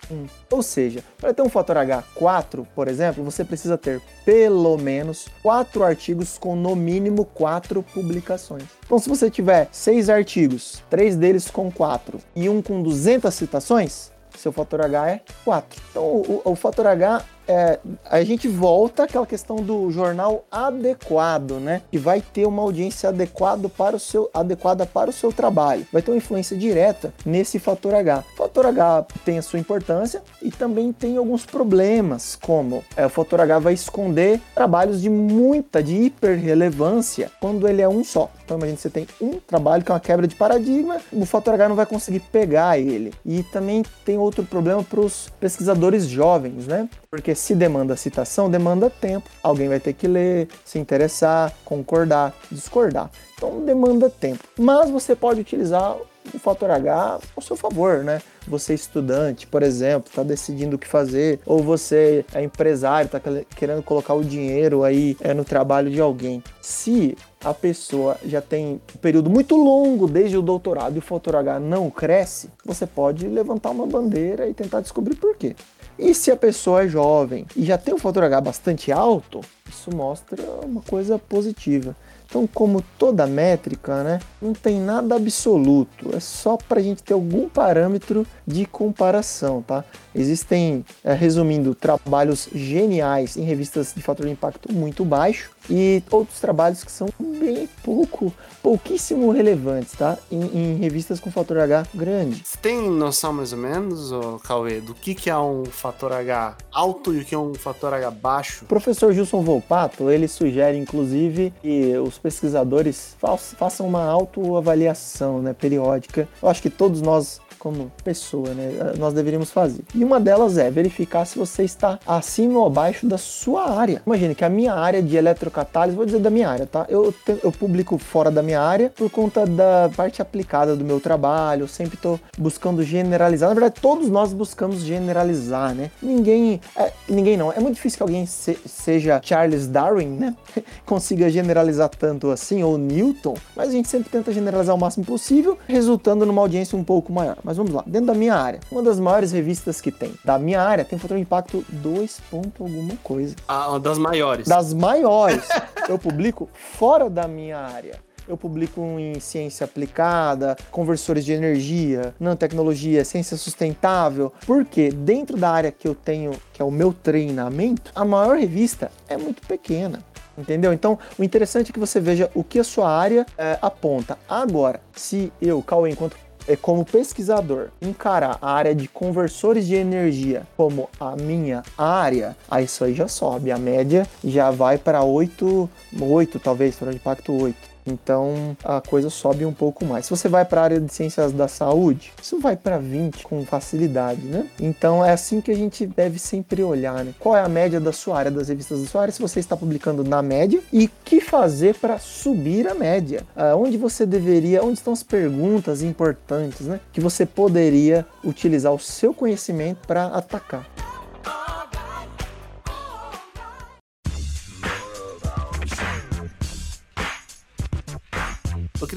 1. Ou seja, para ter um fator H4, por exemplo, você precisa ter pelo menos 4 artigos com no mínimo 4 publicações. Então, se você tiver 6 artigos, 3 deles com 4 e um com 200 citações, seu fator H é 4. Então, o, o fator H é, a gente volta àquela questão do jornal adequado, né? Que vai ter uma audiência adequado para o seu, adequada para o seu trabalho. Vai ter uma influência direta nesse fator H. O fator H tem a sua importância e também tem alguns problemas, como é, o fator H vai esconder trabalhos de muita, de hiper relevância quando ele é um só. Então imagine você tem um trabalho que é uma quebra de paradigma, o fator H não vai conseguir pegar ele. E também tem outro problema para os pesquisadores jovens, né? Porque se demanda citação, demanda tempo. Alguém vai ter que ler, se interessar, concordar, discordar. Então demanda tempo. Mas você pode utilizar o fator H ao seu favor, né? Você estudante, por exemplo, está decidindo o que fazer, ou você é empresário, está querendo colocar o dinheiro aí é, no trabalho de alguém. Se a pessoa já tem um período muito longo desde o doutorado e o fator H não cresce, você pode levantar uma bandeira e tentar descobrir por quê. E se a pessoa é jovem e já tem um fator H bastante alto, isso mostra uma coisa positiva. Então, como toda métrica, né, não tem nada absoluto, é só para a gente ter algum parâmetro de comparação, tá? Existem, é, resumindo, trabalhos geniais em revistas de fator de impacto muito baixo e outros trabalhos que são bem pouco, pouquíssimo relevantes, tá? Em, em revistas com fator H grande. Você tem noção mais ou menos, ô, Cauê, do que, que é um fator H alto e o que é um fator H baixo? O professor Gilson Volpato, ele sugere, inclusive, que os pesquisadores fa- façam uma autoavaliação né, periódica. Eu acho que todos nós como pessoa, né? Nós deveríamos fazer. E uma delas é verificar se você está acima ou abaixo da sua área. Imagine que a minha área de eletrocatálise, vou dizer da minha área, tá? Eu, eu publico fora da minha área por conta da parte aplicada do meu trabalho. Eu sempre estou buscando generalizar. Na verdade, todos nós buscamos generalizar, né? Ninguém, é, ninguém não. É muito difícil que alguém se- seja Charles Darwin, né? (laughs) Consiga generalizar tanto assim, ou Newton. Mas a gente sempre tenta generalizar o máximo possível, resultando numa audiência um pouco maior. Mas vamos lá, dentro da minha área, uma das maiores revistas que tem, da minha área, tem fator de impacto 2 ponto alguma coisa. Ah, uma das maiores. Das maiores, (laughs) eu publico fora da minha área. Eu publico em ciência aplicada, conversores de energia, nanotecnologia, ciência sustentável, porque dentro da área que eu tenho, que é o meu treinamento, a maior revista é muito pequena. Entendeu? Então, o interessante é que você veja o que a sua área eh, aponta. Agora, se eu, Cauê, enquanto é como pesquisador encarar a área de conversores de energia como a minha área, aí isso aí já sobe. A média já vai para 8, 8 talvez, para o impacto 8. Então a coisa sobe um pouco mais. Se você vai para a área de ciências da saúde, isso vai para 20 com facilidade, né? Então é assim que a gente deve sempre olhar, né? Qual é a média da sua área, das revistas da sua área, se você está publicando na média e que fazer para subir a média. Ah, onde você deveria, onde estão as perguntas importantes, né? Que você poderia utilizar o seu conhecimento para atacar.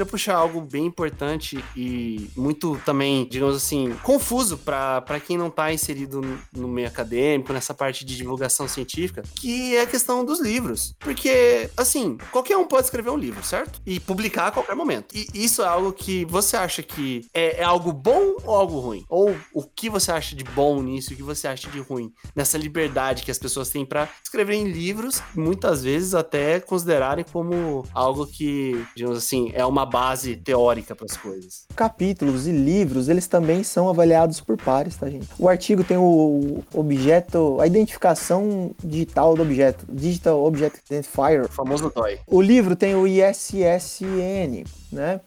Queria puxar algo bem importante e muito também, digamos assim, confuso para quem não tá inserido no- meio acadêmico, nessa parte de divulgação científica, que é a questão dos livros. Porque, assim, qualquer um pode escrever um livro, certo? E publicar a qualquer momento. E isso é algo que você acha que é, é algo bom ou algo ruim? Ou o que você acha de bom nisso o que você acha de ruim nessa liberdade que as pessoas têm para escreverem livros, muitas vezes até considerarem como algo que, digamos assim, é uma base teórica para as coisas. capítulos e livros, eles também são avaliados por pares, tá, gente? O artigo tem o objeto, a identificação digital do objeto, Digital Object Identifier. O famoso DOI. O livro tem o ISSN, né?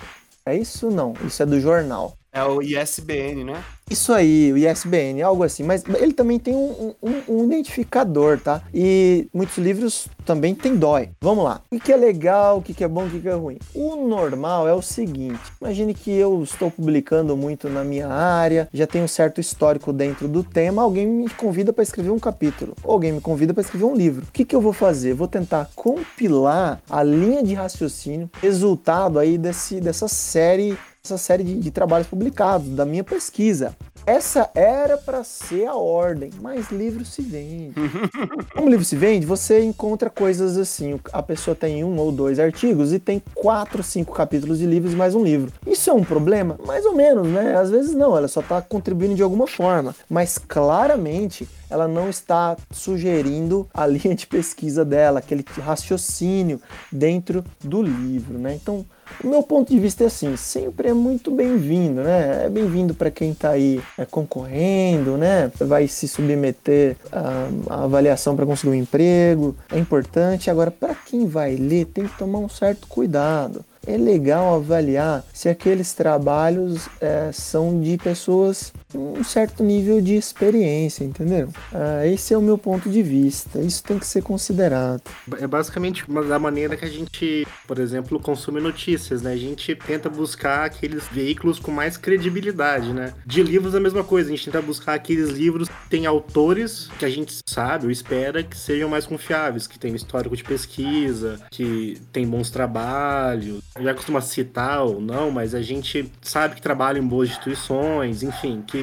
É isso? Não, isso é do jornal. É o ISBN, né? Isso aí, o ISBN, algo assim. Mas ele também tem um, um- um identificador, tá? E muitos livros também tem DOI. Vamos lá. O que é legal, o que é bom, o que é ruim? O normal é o seguinte: imagine que eu estou publicando muito na minha área, já tenho um certo histórico dentro do tema, alguém me convida para escrever um capítulo, ou alguém me convida para escrever um livro. O que, que eu vou fazer? Vou tentar compilar a linha de raciocínio, resultado aí desse, dessa série essa série de, de trabalhos publicados, da minha pesquisa. Essa era para ser a ordem, mas livro se vende. (laughs) Como livro se vende, você encontra coisas assim. A pessoa tem um ou dois artigos e tem quatro, cinco capítulos de livros mais um livro. Isso é um problema? Mais ou menos, né? Às vezes não, ela só está contribuindo de alguma forma. Mas claramente ela não está sugerindo a (laughs) linha de pesquisa dela, aquele raciocínio dentro do livro, né? Então, o meu ponto de vista é assim, sempre é muito bem-vindo, né? É bem-vindo para quem está aí é, concorrendo, né? Vai se submeter à avaliação para conseguir um emprego, é importante. Agora, para quem vai ler, tem que tomar um certo cuidado. É legal avaliar se aqueles trabalhos é, são de pessoas um certo nível de experiência, entendeu? Ah, esse é o meu ponto de vista. Isso tem que ser considerado. É basicamente da maneira que a gente, por exemplo, consome notícias, né? A gente tenta buscar aqueles veículos com mais credibilidade, né? De livros a mesma coisa, a gente tenta buscar aqueles livros que têm autores que a gente sabe ou espera que sejam mais confiáveis, que têm histórico de pesquisa, que têm bons trabalhos. Já costuma citar ou não, mas a gente sabe que trabalham em boas instituições, enfim, que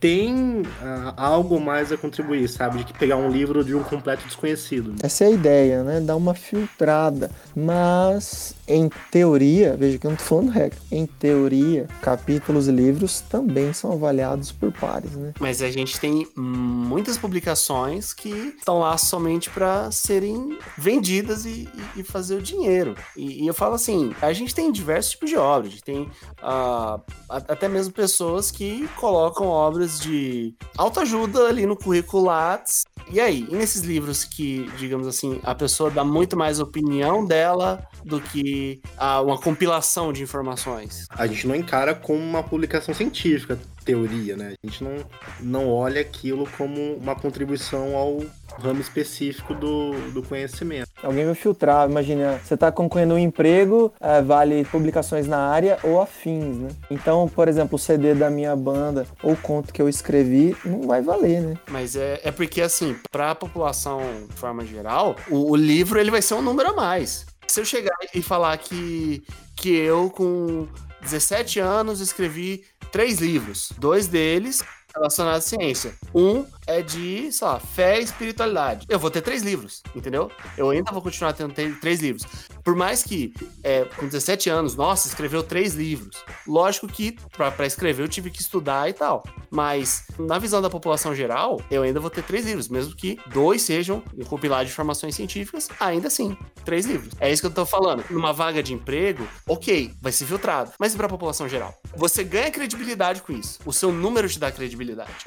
tem ah, algo mais a contribuir, sabe? De que pegar um livro de um completo desconhecido. Essa é a ideia, né? Dar uma filtrada. Mas, em teoria, veja que eu não tô falando regra. Em teoria, capítulos e livros também são avaliados por pares, né? Mas a gente tem muitas publicações que estão lá somente para serem vendidas e, e, fazer o dinheiro. E, e, eu falo assim, a gente tem diversos tipos de obras. A gente tem uh, até mesmo pessoas que colocam obras de autoajuda ali no currículo Lattes. E aí, e nesses livros que, digamos assim, a pessoa dá muito mais opinião dela do que uh, uma compilação de informações? A gente não encara como uma publicação científica teoria, né? A gente não, não olha aquilo como uma contribuição ao ramo específico do, do conhecimento. Alguém vai filtrar, imagina, você está concorrendo um emprego, é, vale publicações na área ou afins, né? Então, por exemplo, o CD da minha banda ou o conto que eu escrevi não vai valer, né? Mas é, é porque, assim, para a população de forma geral, o, o livro ele vai ser um número a mais. Se eu chegar e falar que, que eu, com 17 anos, escrevi três livros. Dois deles relacionados à ciência. Um é de, sei lá, fé e espiritualidade. Eu vou ter três livros, entendeu? Eu ainda vou continuar tendo três livros. Por mais que, é, com 17 anos, nossa, escreveu três livros. Lógico que, para escrever, eu tive que estudar e tal. Mas, na visão da população geral, eu ainda vou ter três livros, mesmo que dois sejam um compilado de informações científicas, ainda assim, três livros. É isso que eu tô falando. Numa vaga de emprego, ok, vai ser filtrado. Mas e pra população geral? Você ganha credibilidade com isso. O seu número te dá credibilidade.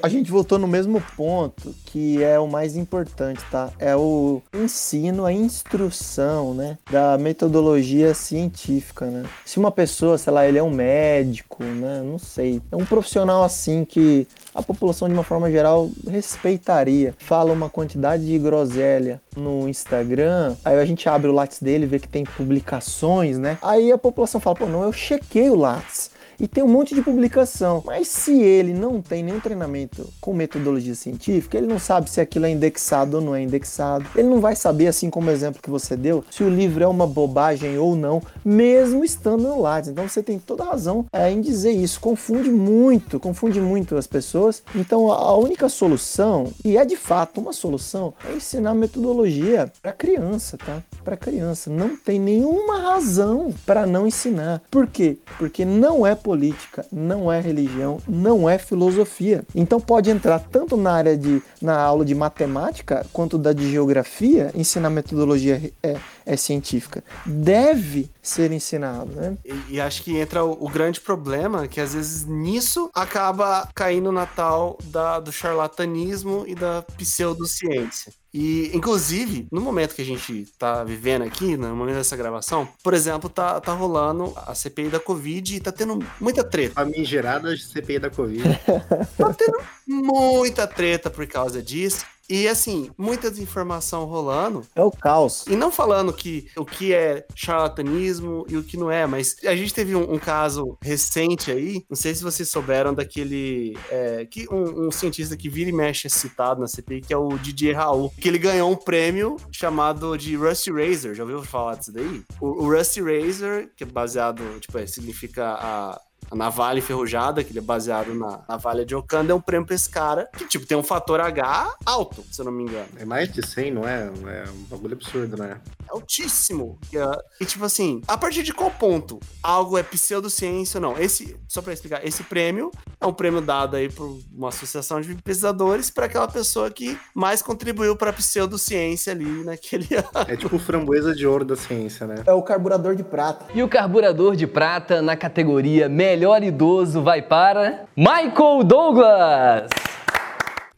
A gente voltou no mesmo ponto que é o mais importante, tá? É o ensino, a instrução, né? Da metodologia científica, né? Se uma pessoa, sei lá, ele é um médico, né? Não sei. É um profissional assim que a população de uma forma geral respeitaria. Fala uma quantidade de groselha no Instagram, aí a gente abre o Lattes dele, vê que tem publicações, né? Aí a população fala, pô, não, eu chequei o Lattes e tem um monte de publicação. Mas se ele não tem nenhum treinamento com metodologia científica, ele não sabe se aquilo é indexado ou não é indexado. Ele não vai saber, assim como o exemplo que você deu, se o livro é uma bobagem ou não, mesmo estando no Lattes. Então você tem toda razão é, em dizer isso. Confunde muito, confunde muito as pessoas. Então a única solução, e é de fato uma solução, é ensinar metodologia para criança, tá? Para criança. Não tem nenhuma razão para não ensinar. Por quê? Porque não é política, não é religião, não é filosofia. Então pode entrar tanto na área de na aula de matemática quanto da de geografia, ensinar metodologia é, é científica. Deve ser ensinado, né? E, e acho que entra o, o, grande problema que às vezes nisso acaba caindo na tal da, do charlatanismo e da pseudociência. E, inclusive, no momento que a gente tá vivendo aqui, no momento dessa gravação, por exemplo, tá, tá rolando a CPI da Covid e tá tendo muita treta. A migerada CPI da Covid. (laughs) tá tendo muita treta por causa disso. E assim, muita desinformação rolando. É o caos. E não falando que o que é charlatanismo e o que não é, mas a gente teve um, um caso recente aí, não sei se vocês souberam daquele. É, que um, um, cientista que vira e mexe é citado na CPI, que é o Didier Raul, que ele ganhou um prêmio chamado de Rusty Razor. Já ouviu falar disso daí? O, o Rusty Razor, que é baseado, tipo, é, significa a a navalha enferrujada, que ele é baseado na navalha de Okanda, é um prêmio pra esse cara, que, tipo, tem um fator H alto, se eu não me engano. É mais de 100, não é? É um bagulho absurdo, né? É altíssimo. E, uh, e, tipo assim, a partir de qual ponto algo é pseudociência ou não? Esse, só pra explicar, esse prêmio é um prêmio dado aí por uma associação de pesquisadores para aquela pessoa que mais contribuiu pra pseudociência ali naquele (laughs) ano. É tipo framboesa de ouro da ciência, né? É o carburador de prata. E o carburador de prata na categoria melhor melhor idoso vai para Michael Douglas.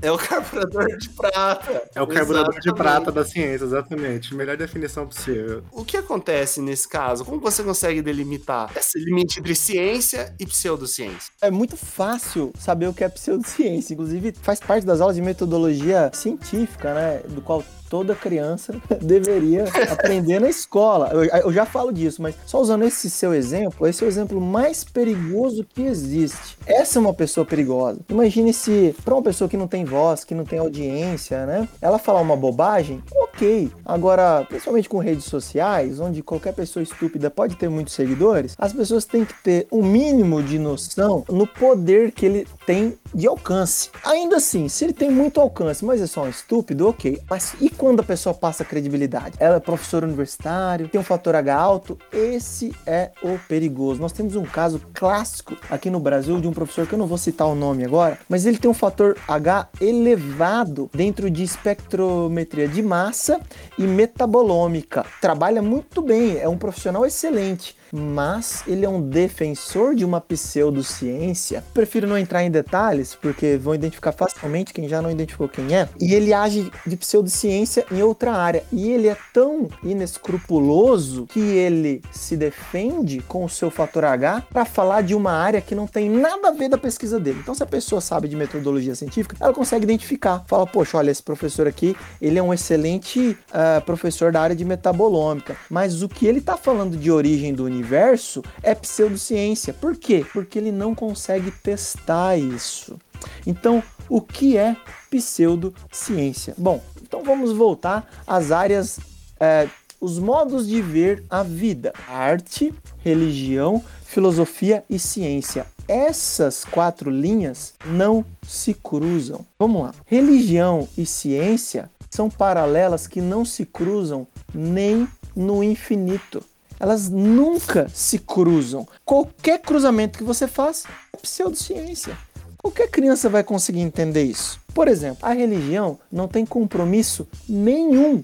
É o carburador de prata. É o carburador exatamente. de prata da ciência, exatamente. Melhor definição possível. O que acontece nesse caso? Como você consegue delimitar esse limite entre ciência e pseudociência? É muito fácil saber o que é pseudociência. Inclusive, faz parte das aulas de metodologia científica, né? Do qual toda criança (laughs) deveria aprender na escola. Eu, eu já falo disso, mas só usando esse seu exemplo, esse é o exemplo mais perigoso que existe. Essa é uma pessoa perigosa. Imagine se, para uma pessoa que não tem voz, que não tem audiência, né? Ela falar uma bobagem, ok. Agora, principalmente com redes sociais, onde qualquer pessoa estúpida pode ter muitos seguidores, as pessoas têm que ter o um mínimo de noção no poder que ele tem de alcance. Ainda assim, se ele tem muito alcance, mas é só um estúpido, ok. Mas e quando a pessoa passa credibilidade? Ela é professor universitário, tem um fator H alto? Esse é o perigoso. Nós temos um caso clássico aqui no Brasil de um professor que eu não vou citar o nome agora, mas ele tem um fator H elevado dentro de espectrometria de massa e metabolômica. Trabalha muito bem, é um profissional excelente mas ele é um defensor de uma pseudociência. Prefiro não entrar em detalhes, porque vão identificar facilmente quem já não identificou quem é. E ele age de pseudociência em outra área. E ele é tão inescrupuloso que ele se defende com o seu fator H para falar de uma área que não tem nada a ver da pesquisa dele. Então, se a pessoa sabe de metodologia científica, ela consegue identificar. Fala, poxa, olha, esse professor aqui, ele é um excelente uh, professor da área de metabolômica, mas o que ele está falando de origem do universo universo é pseudociência. Por quê? Porque ele não consegue testar isso. Então, o que é pseudociência? Bom, então vamos voltar às áreas, é, os modos de ver a vida: arte, religião, filosofia e ciência. Essas quatro linhas não se cruzam. Vamos lá. Religião e ciência são paralelas que não se cruzam nem no infinito elas nunca se cruzam. Qualquer cruzamento que você faz é pseudociência. Qualquer criança vai conseguir entender isso. Por exemplo, a religião não tem compromisso nenhum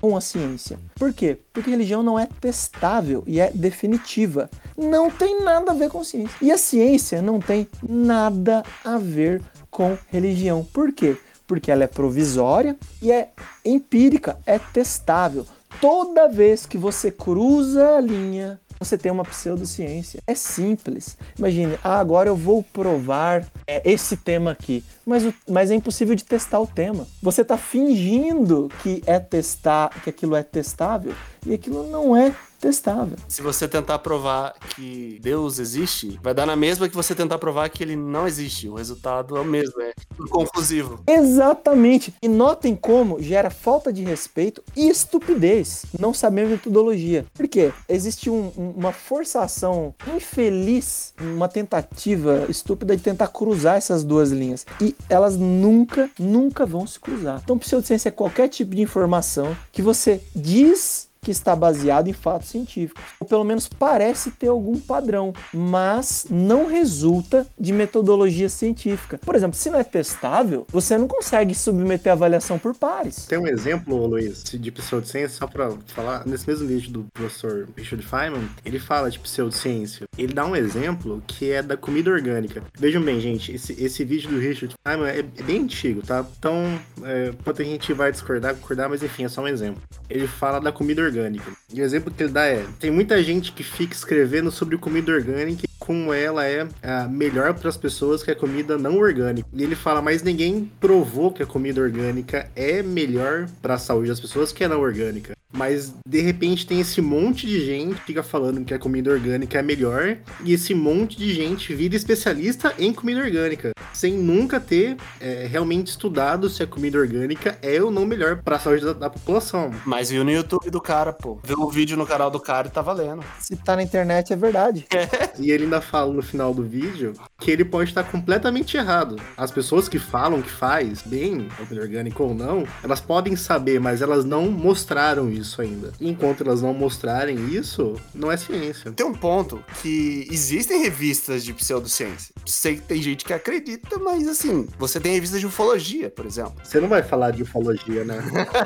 com a ciência. Por quê? Porque religião não é testável e é definitiva. Não tem nada a ver com ciência. E a ciência não tem nada a ver com religião. Por quê? Porque ela é provisória e é empírica, é testável toda vez que você cruza a linha, você tem uma pseudociência. É simples. Imagine, ah, agora eu vou provar é, esse tema aqui. Mas, o, mas é impossível de testar o tema. Você está fingindo que é testar, que aquilo é testável, e aquilo não é testável. Se você tentar provar que Deus existe, vai dar na mesma que você tentar provar que ele não existe. O resultado é o mesmo, é inconclusivo. Exatamente. E notem como gera falta de respeito e estupidez não saber metodologia. Por quê? Existe um, uma forçação infeliz, uma tentativa estúpida de tentar cruzar essas duas linhas. E elas nunca, nunca vão se cruzar. Então, pseudociência é qualquer tipo de informação que você diz que está baseado em fatos científicos. Ou pelo menos parece ter algum padrão, mas não resulta de metodologia científica. Por exemplo, se não é testável, você não consegue submeter a avaliação por pares. Tem um exemplo, Luiz, de pseudociência, só para falar, nesse mesmo vídeo do professor Richard Feynman, ele fala de pseudociência. Ele dá um exemplo que é da comida orgânica. Vejam bem, gente, esse, esse vídeo do Richard Feynman é, é bem antigo, tá? Então, é, pode a gente vai discordar, concordar, mas enfim, é só um exemplo. Ele fala da comida orgânica orgânica. E o exemplo que ele dá é: tem muita gente que fica escrevendo sobre comida orgânica e como ela é a melhor para as pessoas que a comida não orgânica. E ele fala: mas ninguém provou que a comida orgânica é melhor para a saúde das pessoas que a não orgânica. Mas de repente tem esse monte de gente que fica falando que a comida orgânica é melhor e esse monte de gente vira especialista em comida orgânica, sem nunca ter é, realmente estudado se a comida orgânica é ou não melhor para a saúde da, da, população. Mas viu no YouTube do cara, pô. Viu o vídeo no canal do cara e tá valendo. Se tá na internet é verdade. É. E ele ainda fala no final do vídeo que ele pode estar completamente errado. As pessoas que falam que faz bem comida orgânica ou não, elas podem saber, mas elas não mostraram isso isso ainda. Enquanto elas não mostrarem isso, não é ciência. Tem um ponto que existem revistas de pseudociência. Sei que tem gente que acredita, mas assim, você tem revistas de ufologia, por exemplo. Você não vai falar de ufologia, né?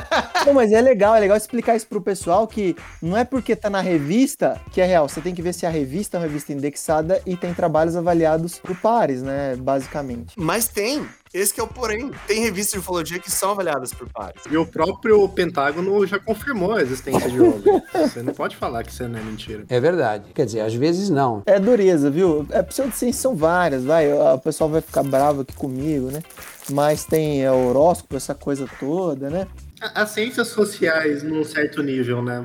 (laughs) não, mas é legal, é legal explicar isso pro pessoal que não é porque tá na revista que é real. Você tem que ver se a revista é uma revista indexada e tem trabalhos avaliados por pares, né? Basicamente. Mas tem. Esse que é o porém. Tem revistas de ufologia que são avaliadas por pares. E o próprio Pentágono já confirmou a existência de OVNI. Você não pode falar que isso não é mentira. É verdade. Quer dizer, às vezes não. É dureza, viu? É pseudociência são várias, vai. O pessoal vai ficar bravo aqui comigo, né? Mas tem é, horóscopo, essa coisa toda, né? A- As ciências sociais num certo nível, né?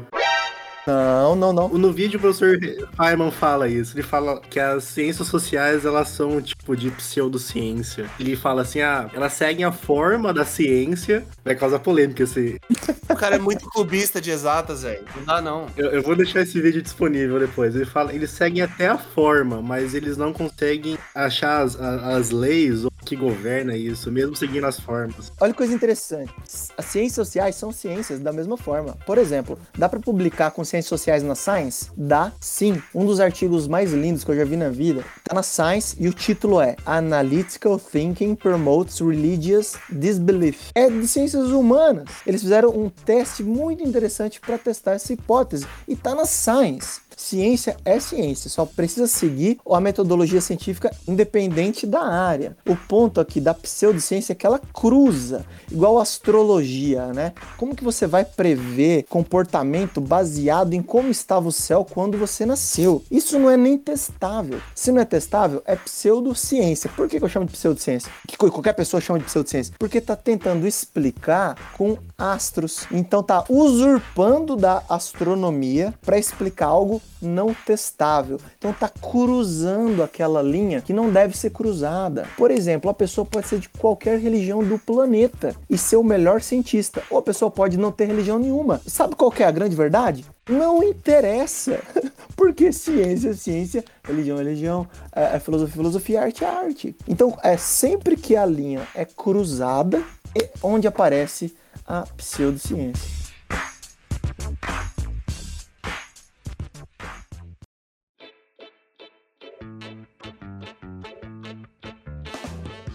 Não, não, não. No vídeo o professor Feynman fala isso. Ele fala que as ciências sociais elas são tipo de pseudociência. Ele fala assim, ah, elas seguem a forma da ciência. Vai causar polêmica esse. O cara é muito clubista de exatas, velho. Não dá, não. Eu, eu vou deixar esse vídeo disponível depois. Ele fala, eles seguem até a forma, mas eles não conseguem achar as, as leis que governa isso, mesmo seguindo as formas. Olha que coisa interessante. As ciências sociais são ciências da mesma forma. Por exemplo, dá para publicar com ciências sociais na Science? Dá, sim. Um dos artigos mais lindos que eu já vi na vida tá na Science e o título é Analytical Thinking Promotes Religious Disbelief. É de ciências humanas. Eles fizeram um teste muito interessante para testar essa hipótese e tá na Science. Ciência é ciência, só precisa seguir a metodologia científica independente da área. O ponto aqui da pseudociência é que ela cruza, igual astrologia, né? Como que você vai prever comportamento baseado em como estava o céu quando você nasceu? Isso não é nem testável. Se não é testável, é pseudociência. Por que eu chamo de pseudociência? Que qualquer pessoa chama de pseudociência? Porque tá tentando explicar com astros. Então tá usurpando da astronomia para explicar algo não testável. Então tá cruzando aquela linha que não deve ser cruzada. Por exemplo, a pessoa pode ser de qualquer religião do planeta e ser o melhor cientista, ou a pessoa pode não ter religião nenhuma. Sabe qual é a grande verdade? Não interessa, (laughs) porque ciência é ciência, religião é religião, é, é filosofia, é filosofia, arte é arte. Então é sempre que a linha é cruzada é onde aparece a pseudociência.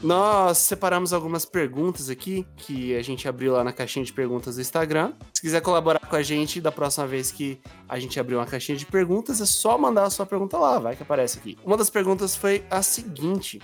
Nós separamos algumas perguntas aqui que a gente abriu lá na caixinha de perguntas do Instagram. Se quiser colaborar com a gente da próxima vez que a gente abrir uma caixinha de perguntas, é só mandar a sua pergunta lá, vai que aparece aqui. Uma das perguntas foi a seguinte: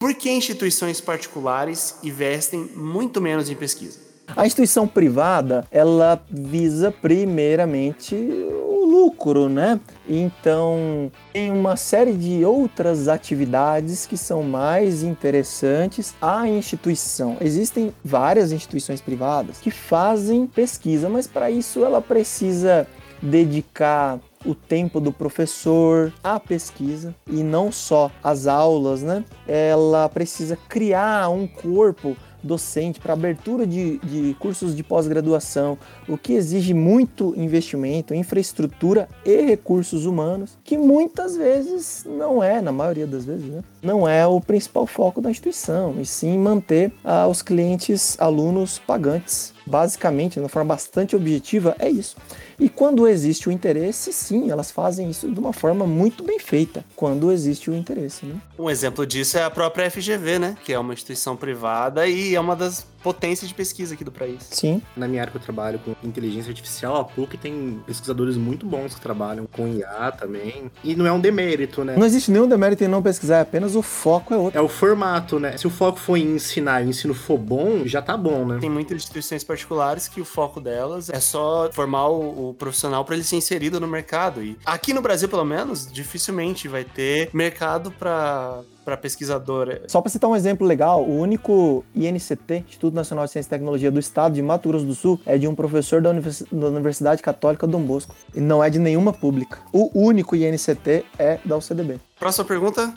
Por que instituições particulares investem muito menos em pesquisa? A instituição privada, ela visa primeiramente o lucro, né? Então, tem uma série de outras atividades que são mais interessantes à instituição. Existem várias instituições privadas que fazem pesquisa, mas para isso ela precisa dedicar o tempo do professor à pesquisa e não só as aulas, né? Ela precisa criar um corpo docente para abertura de, de cursos de pós-graduação, o que exige muito investimento, infraestrutura e recursos humanos, que muitas vezes não é, na maioria das vezes, né? não é o principal foco da instituição, e sim manter ah, os clientes, alunos pagantes. Basicamente, de uma forma bastante objetiva, é isso. E quando existe o interesse, sim, elas fazem isso de uma forma muito bem feita. Quando existe o interesse, né? Um exemplo disso é a própria FGV, né? Que é uma instituição privada e é uma das potências de pesquisa aqui do país. Sim. Na minha área que eu trabalho com inteligência artificial, a PUC tem pesquisadores muito bons que trabalham com IA também. E não é um demérito, né? Não existe nenhum demérito em não pesquisar, é apenas o foco é outro. É o formato, né? Se o foco for em ensinar e o ensino for bom, já tá bom, né? Tem muitas instituições particulares que o foco delas é só formar o, o profissional para ele ser inserido no mercado. E aqui no Brasil, pelo menos, dificilmente vai ter mercado para para pesquisador. Só para citar um exemplo legal, o único INCT, Instituto Nacional de Ciência e Tecnologia do Estado de Mato Grosso do Sul, é de um professor da, Univers- da Universidade Católica Dom Bosco. E não é de nenhuma pública. O único INCT é da UCDB. Próxima pergunta.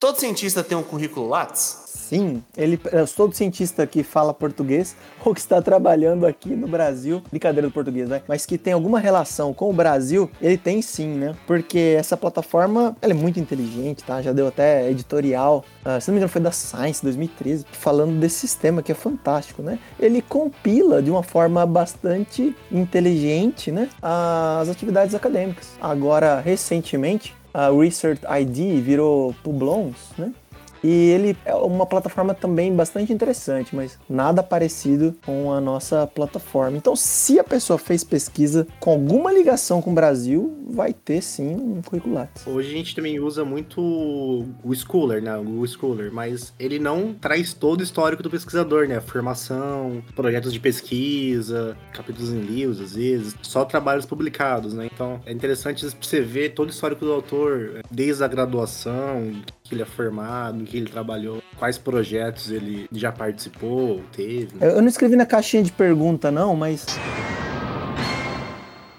Todo cientista tem um currículo Lattes? Sim, ele, todo cientista que fala português (laughs) ou que está trabalhando aqui no Brasil, brincadeira do português, né? Mas que tem alguma relação com o Brasil, ele tem sim, né? Porque essa plataforma, ela é muito inteligente, tá? Já deu até editorial, ah, se não me engano foi da Science 2013, falando desse sistema que é fantástico, né? Ele compila de uma forma bastante inteligente, né? As atividades acadêmicas. Agora, recentemente, a Research ID virou Publons, né? E ele é uma plataforma também bastante interessante, mas nada parecido com a nossa plataforma. Então, se a pessoa fez pesquisa com alguma ligação com o Brasil, vai ter sim um currículo. Hoje a gente também usa muito o Schooler, né? O Schooler, mas ele não traz todo o histórico do pesquisador, né? Formação, projetos de pesquisa, capítulos em livros, às vezes, só trabalhos publicados, né? Então é interessante você ver todo o histórico do autor, desde a graduação, que ele é formado, em que ele trabalhou, quais projetos ele já participou, teve. Eu não escrevi na caixinha de pergunta, não, mas.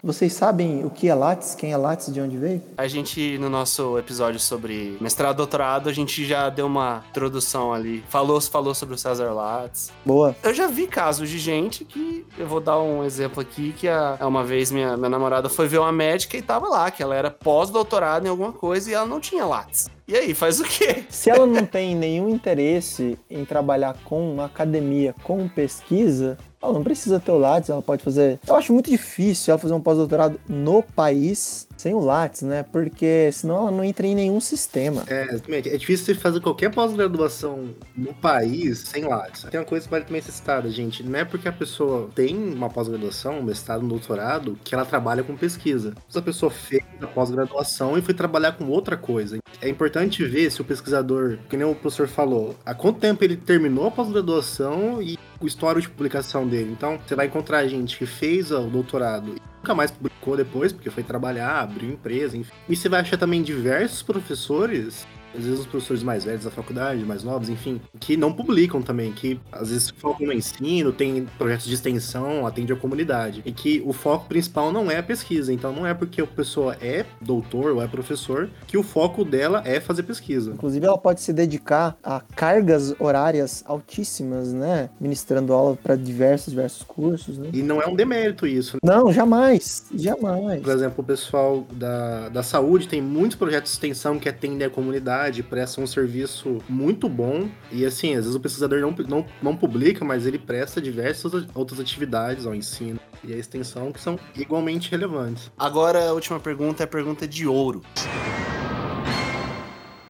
Vocês sabem o que é Lattes? Quem é Lattes? De onde veio? A gente, no nosso episódio sobre mestrado e doutorado, a gente já deu uma introdução ali. Falou, falou sobre o César Lattes. Boa. Eu já vi casos de gente que. Eu vou dar um exemplo aqui: que a, uma vez minha, minha namorada foi ver uma médica e tava lá, que ela era pós-doutorada em alguma coisa e ela não tinha Lattes. E aí, faz o quê? Se ela não tem nenhum interesse em trabalhar com academia, com pesquisa, ela não precisa ter o Lattes, ela pode fazer. Eu acho muito difícil ela fazer um pós-doutorado no país sem o Lattes, né? Porque senão ela não entra em nenhum sistema. É, é difícil você fazer qualquer pós-graduação no país sem Lattes. Tem uma coisa que vale também ser citada, gente. Não é porque a pessoa tem uma pós-graduação, um mestrado, um doutorado, que ela trabalha com pesquisa. Se a pessoa fez a pós-graduação e foi trabalhar com outra coisa. É importante ver se o pesquisador, que nem o professor falou, há quanto tempo ele terminou a pós-graduação e o histórico de publicação dele. Então, você vai encontrar gente que fez o doutorado e nunca mais publicou depois, porque foi trabalhar, abriu empresa, enfim. E você vai achar também diversos professores às vezes os professores mais velhos da faculdade, mais novos, enfim, que não publicam também, que às vezes focam no ensino, tem projetos de extensão, atende a comunidade, e que o foco principal não é a pesquisa, então não é porque a pessoa é doutor ou é professor que o foco dela é fazer pesquisa. Inclusive, ela pode se dedicar a cargas horárias altíssimas, né? Ministrando aula para diversos, diversos cursos, né? E não é um demérito isso. Não, jamais. Jamais. Por exemplo, o pessoal da, da saúde tem muitos projetos de extensão que atendem a comunidade, prestam um serviço muito bom. E assim, às vezes o pesquisador não, não, não publica, mas ele presta diversas outras atividades ao ensino e à extensão que são igualmente relevantes. Agora, a última pergunta é a pergunta de ouro.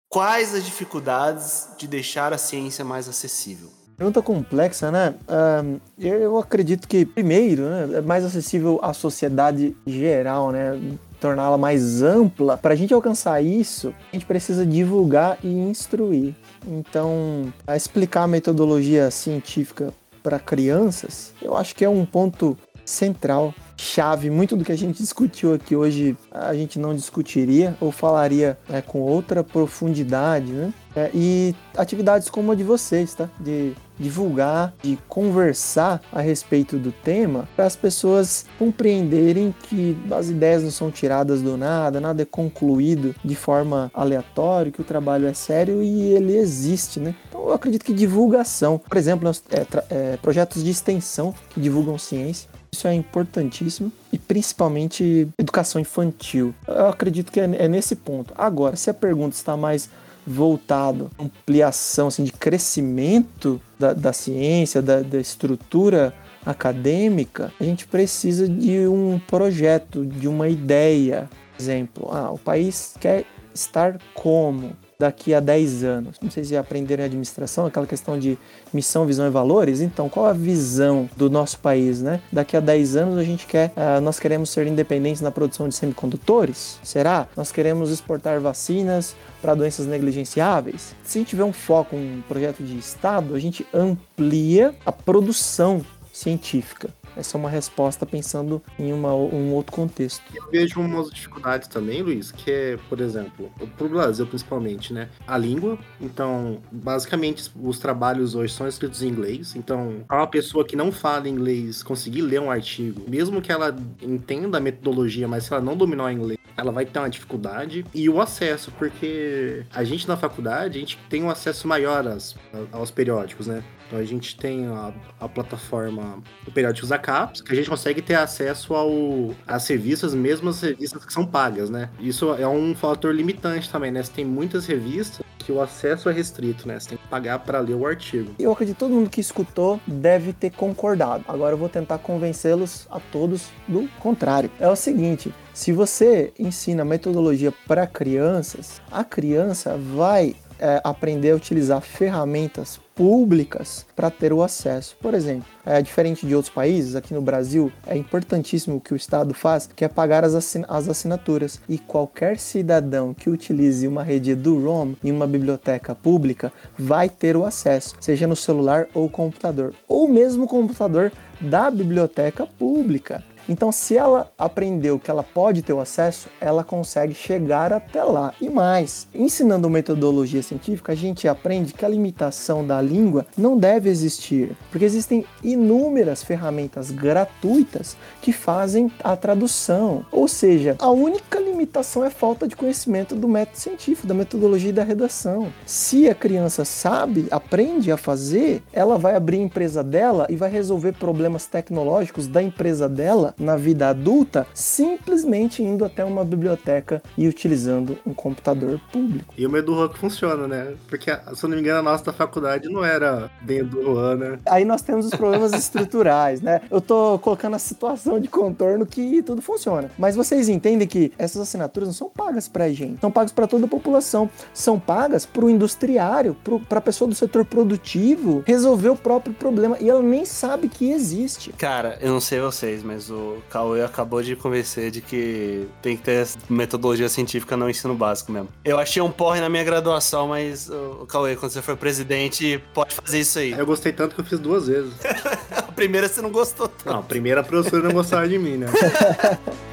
Quais as dificuldades de deixar a ciência mais acessível? Pergunta complexa, né? Ahn, eu acredito que, primeiro, né, é mais acessível à sociedade geral, né? Torná-la mais ampla. Para a gente alcançar isso, a gente precisa divulgar e instruir. Então, explicar a metodologia científica para crianças, eu acho que é um ponto central, chave. Muito do que a gente discutiu aqui hoje a gente não discutiria ou falaria né, com outra profundidade, né? É, e atividades como a de vocês, tá? De divulgar, de conversar a respeito do tema, para as pessoas compreenderem que as ideias não são tiradas do nada, nada é concluído de forma aleatória, que o trabalho é sério e ele existe, né? Então eu acredito que divulgação, por exemplo, nós- é, é, projetos de extensão que divulgam ciência, isso é importantíssimo e principalmente educação infantil. Eu acredito que é, é nesse ponto. Agora, se a pergunta está mais voltado à ampliação assim, de crescimento da, da ciência, da, da estrutura acadêmica, a gente precisa de um projeto, de uma ideia. Exemplo, ah, o país quer estar como daqui a 10 anos? Não sei se aprenderam em administração, aquela questão de missão, visão e valores. Então, qual a visão do nosso país, né? Daqui a 10 anos a gente quer, ah, nós queremos ser independentes na produção de semicondutores? Será? Nós queremos exportar vacinas para doenças negligenciáveis? Se tiver um foco, um projeto de Estado, a gente amplia a produção científica. Essa é uma resposta pensando em uma- um outro contexto. Eu vejo umas dificuldades também, Luiz, que é, por exemplo, pro Brasil principalmente, né? A língua. Então, basicamente, os trabalhos hoje são escritos em inglês. Então, para uma pessoa que não fala inglês conseguir ler um artigo, mesmo que ela entenda a metodologia, mas se ela não dominar o inglês, ela vai ter uma dificuldade. E o acesso, porque a gente na faculdade, a gente tem um acesso maior às- aos periódicos, né? Então a gente tem a, a plataforma do Periódicos da CAPES, que a gente consegue ter acesso ao, às revistas, mesmo as revistas que são pagas, né? Isso é um fator limitante também, né? Você tem muitas revistas que o acesso é restrito, né? Você tem que pagar para ler o artigo. Eu acredito que todo mundo que escutou deve ter concordado. Agora eu vou tentar convencê-los a todos do contrário. É o seguinte: se você ensina metodologia para crianças, a criança vai é, aprender a utilizar ferramentas públicas para ter o acesso. Por exemplo, é, diferente de outros países, aqui no Brasil é importantíssimo o que o Estado faz, que é pagar as, assin- as assinaturas. E qualquer cidadão que utilize uma rede EduROM em uma biblioteca pública vai ter o acesso, seja no celular ou computador, ou mesmo computador da biblioteca pública. Então, se ela aprendeu que ela pode ter o acesso, ela consegue chegar até lá. E mais, ensinando metodologia científica, a gente aprende que a limitação da língua não deve existir, porque existem inúmeras ferramentas gratuitas que fazem a tradução. Ou seja, a única limitação é falta de conhecimento do método científico, da metodologia e da redação. Se a criança sabe, aprende a fazer, ela vai abrir a empresa dela e vai resolver problemas tecnológicos da empresa dela na vida adulta, simplesmente indo até uma biblioteca e utilizando um computador público. E o medo rock funciona, né? Porque, se eu não me engano, a nossa da faculdade não era bem do né? Aí nós temos os problemas estruturais, né? Eu tô colocando a situação de contorno que tudo funciona. Mas vocês entendem que essas assinaturas não são pagas pra gente, são pagas para toda a população, são pagas pro industriário, pro, pra pessoa do setor produtivo resolver o próprio problema e ela nem sabe que existe. Cara, eu não sei vocês, mas o Cauê acabou de convencer de que tem que ter metodologia científica no ensino básico mesmo. Eu achei um porre na minha graduação, mas o Cauê, quando você for presidente, pode fazer isso aí. Eu gostei tanto que eu fiz duas vezes. (laughs) a primeira você não gostou tanto. Não, a primeira a professora não gostava de mim, né? (laughs)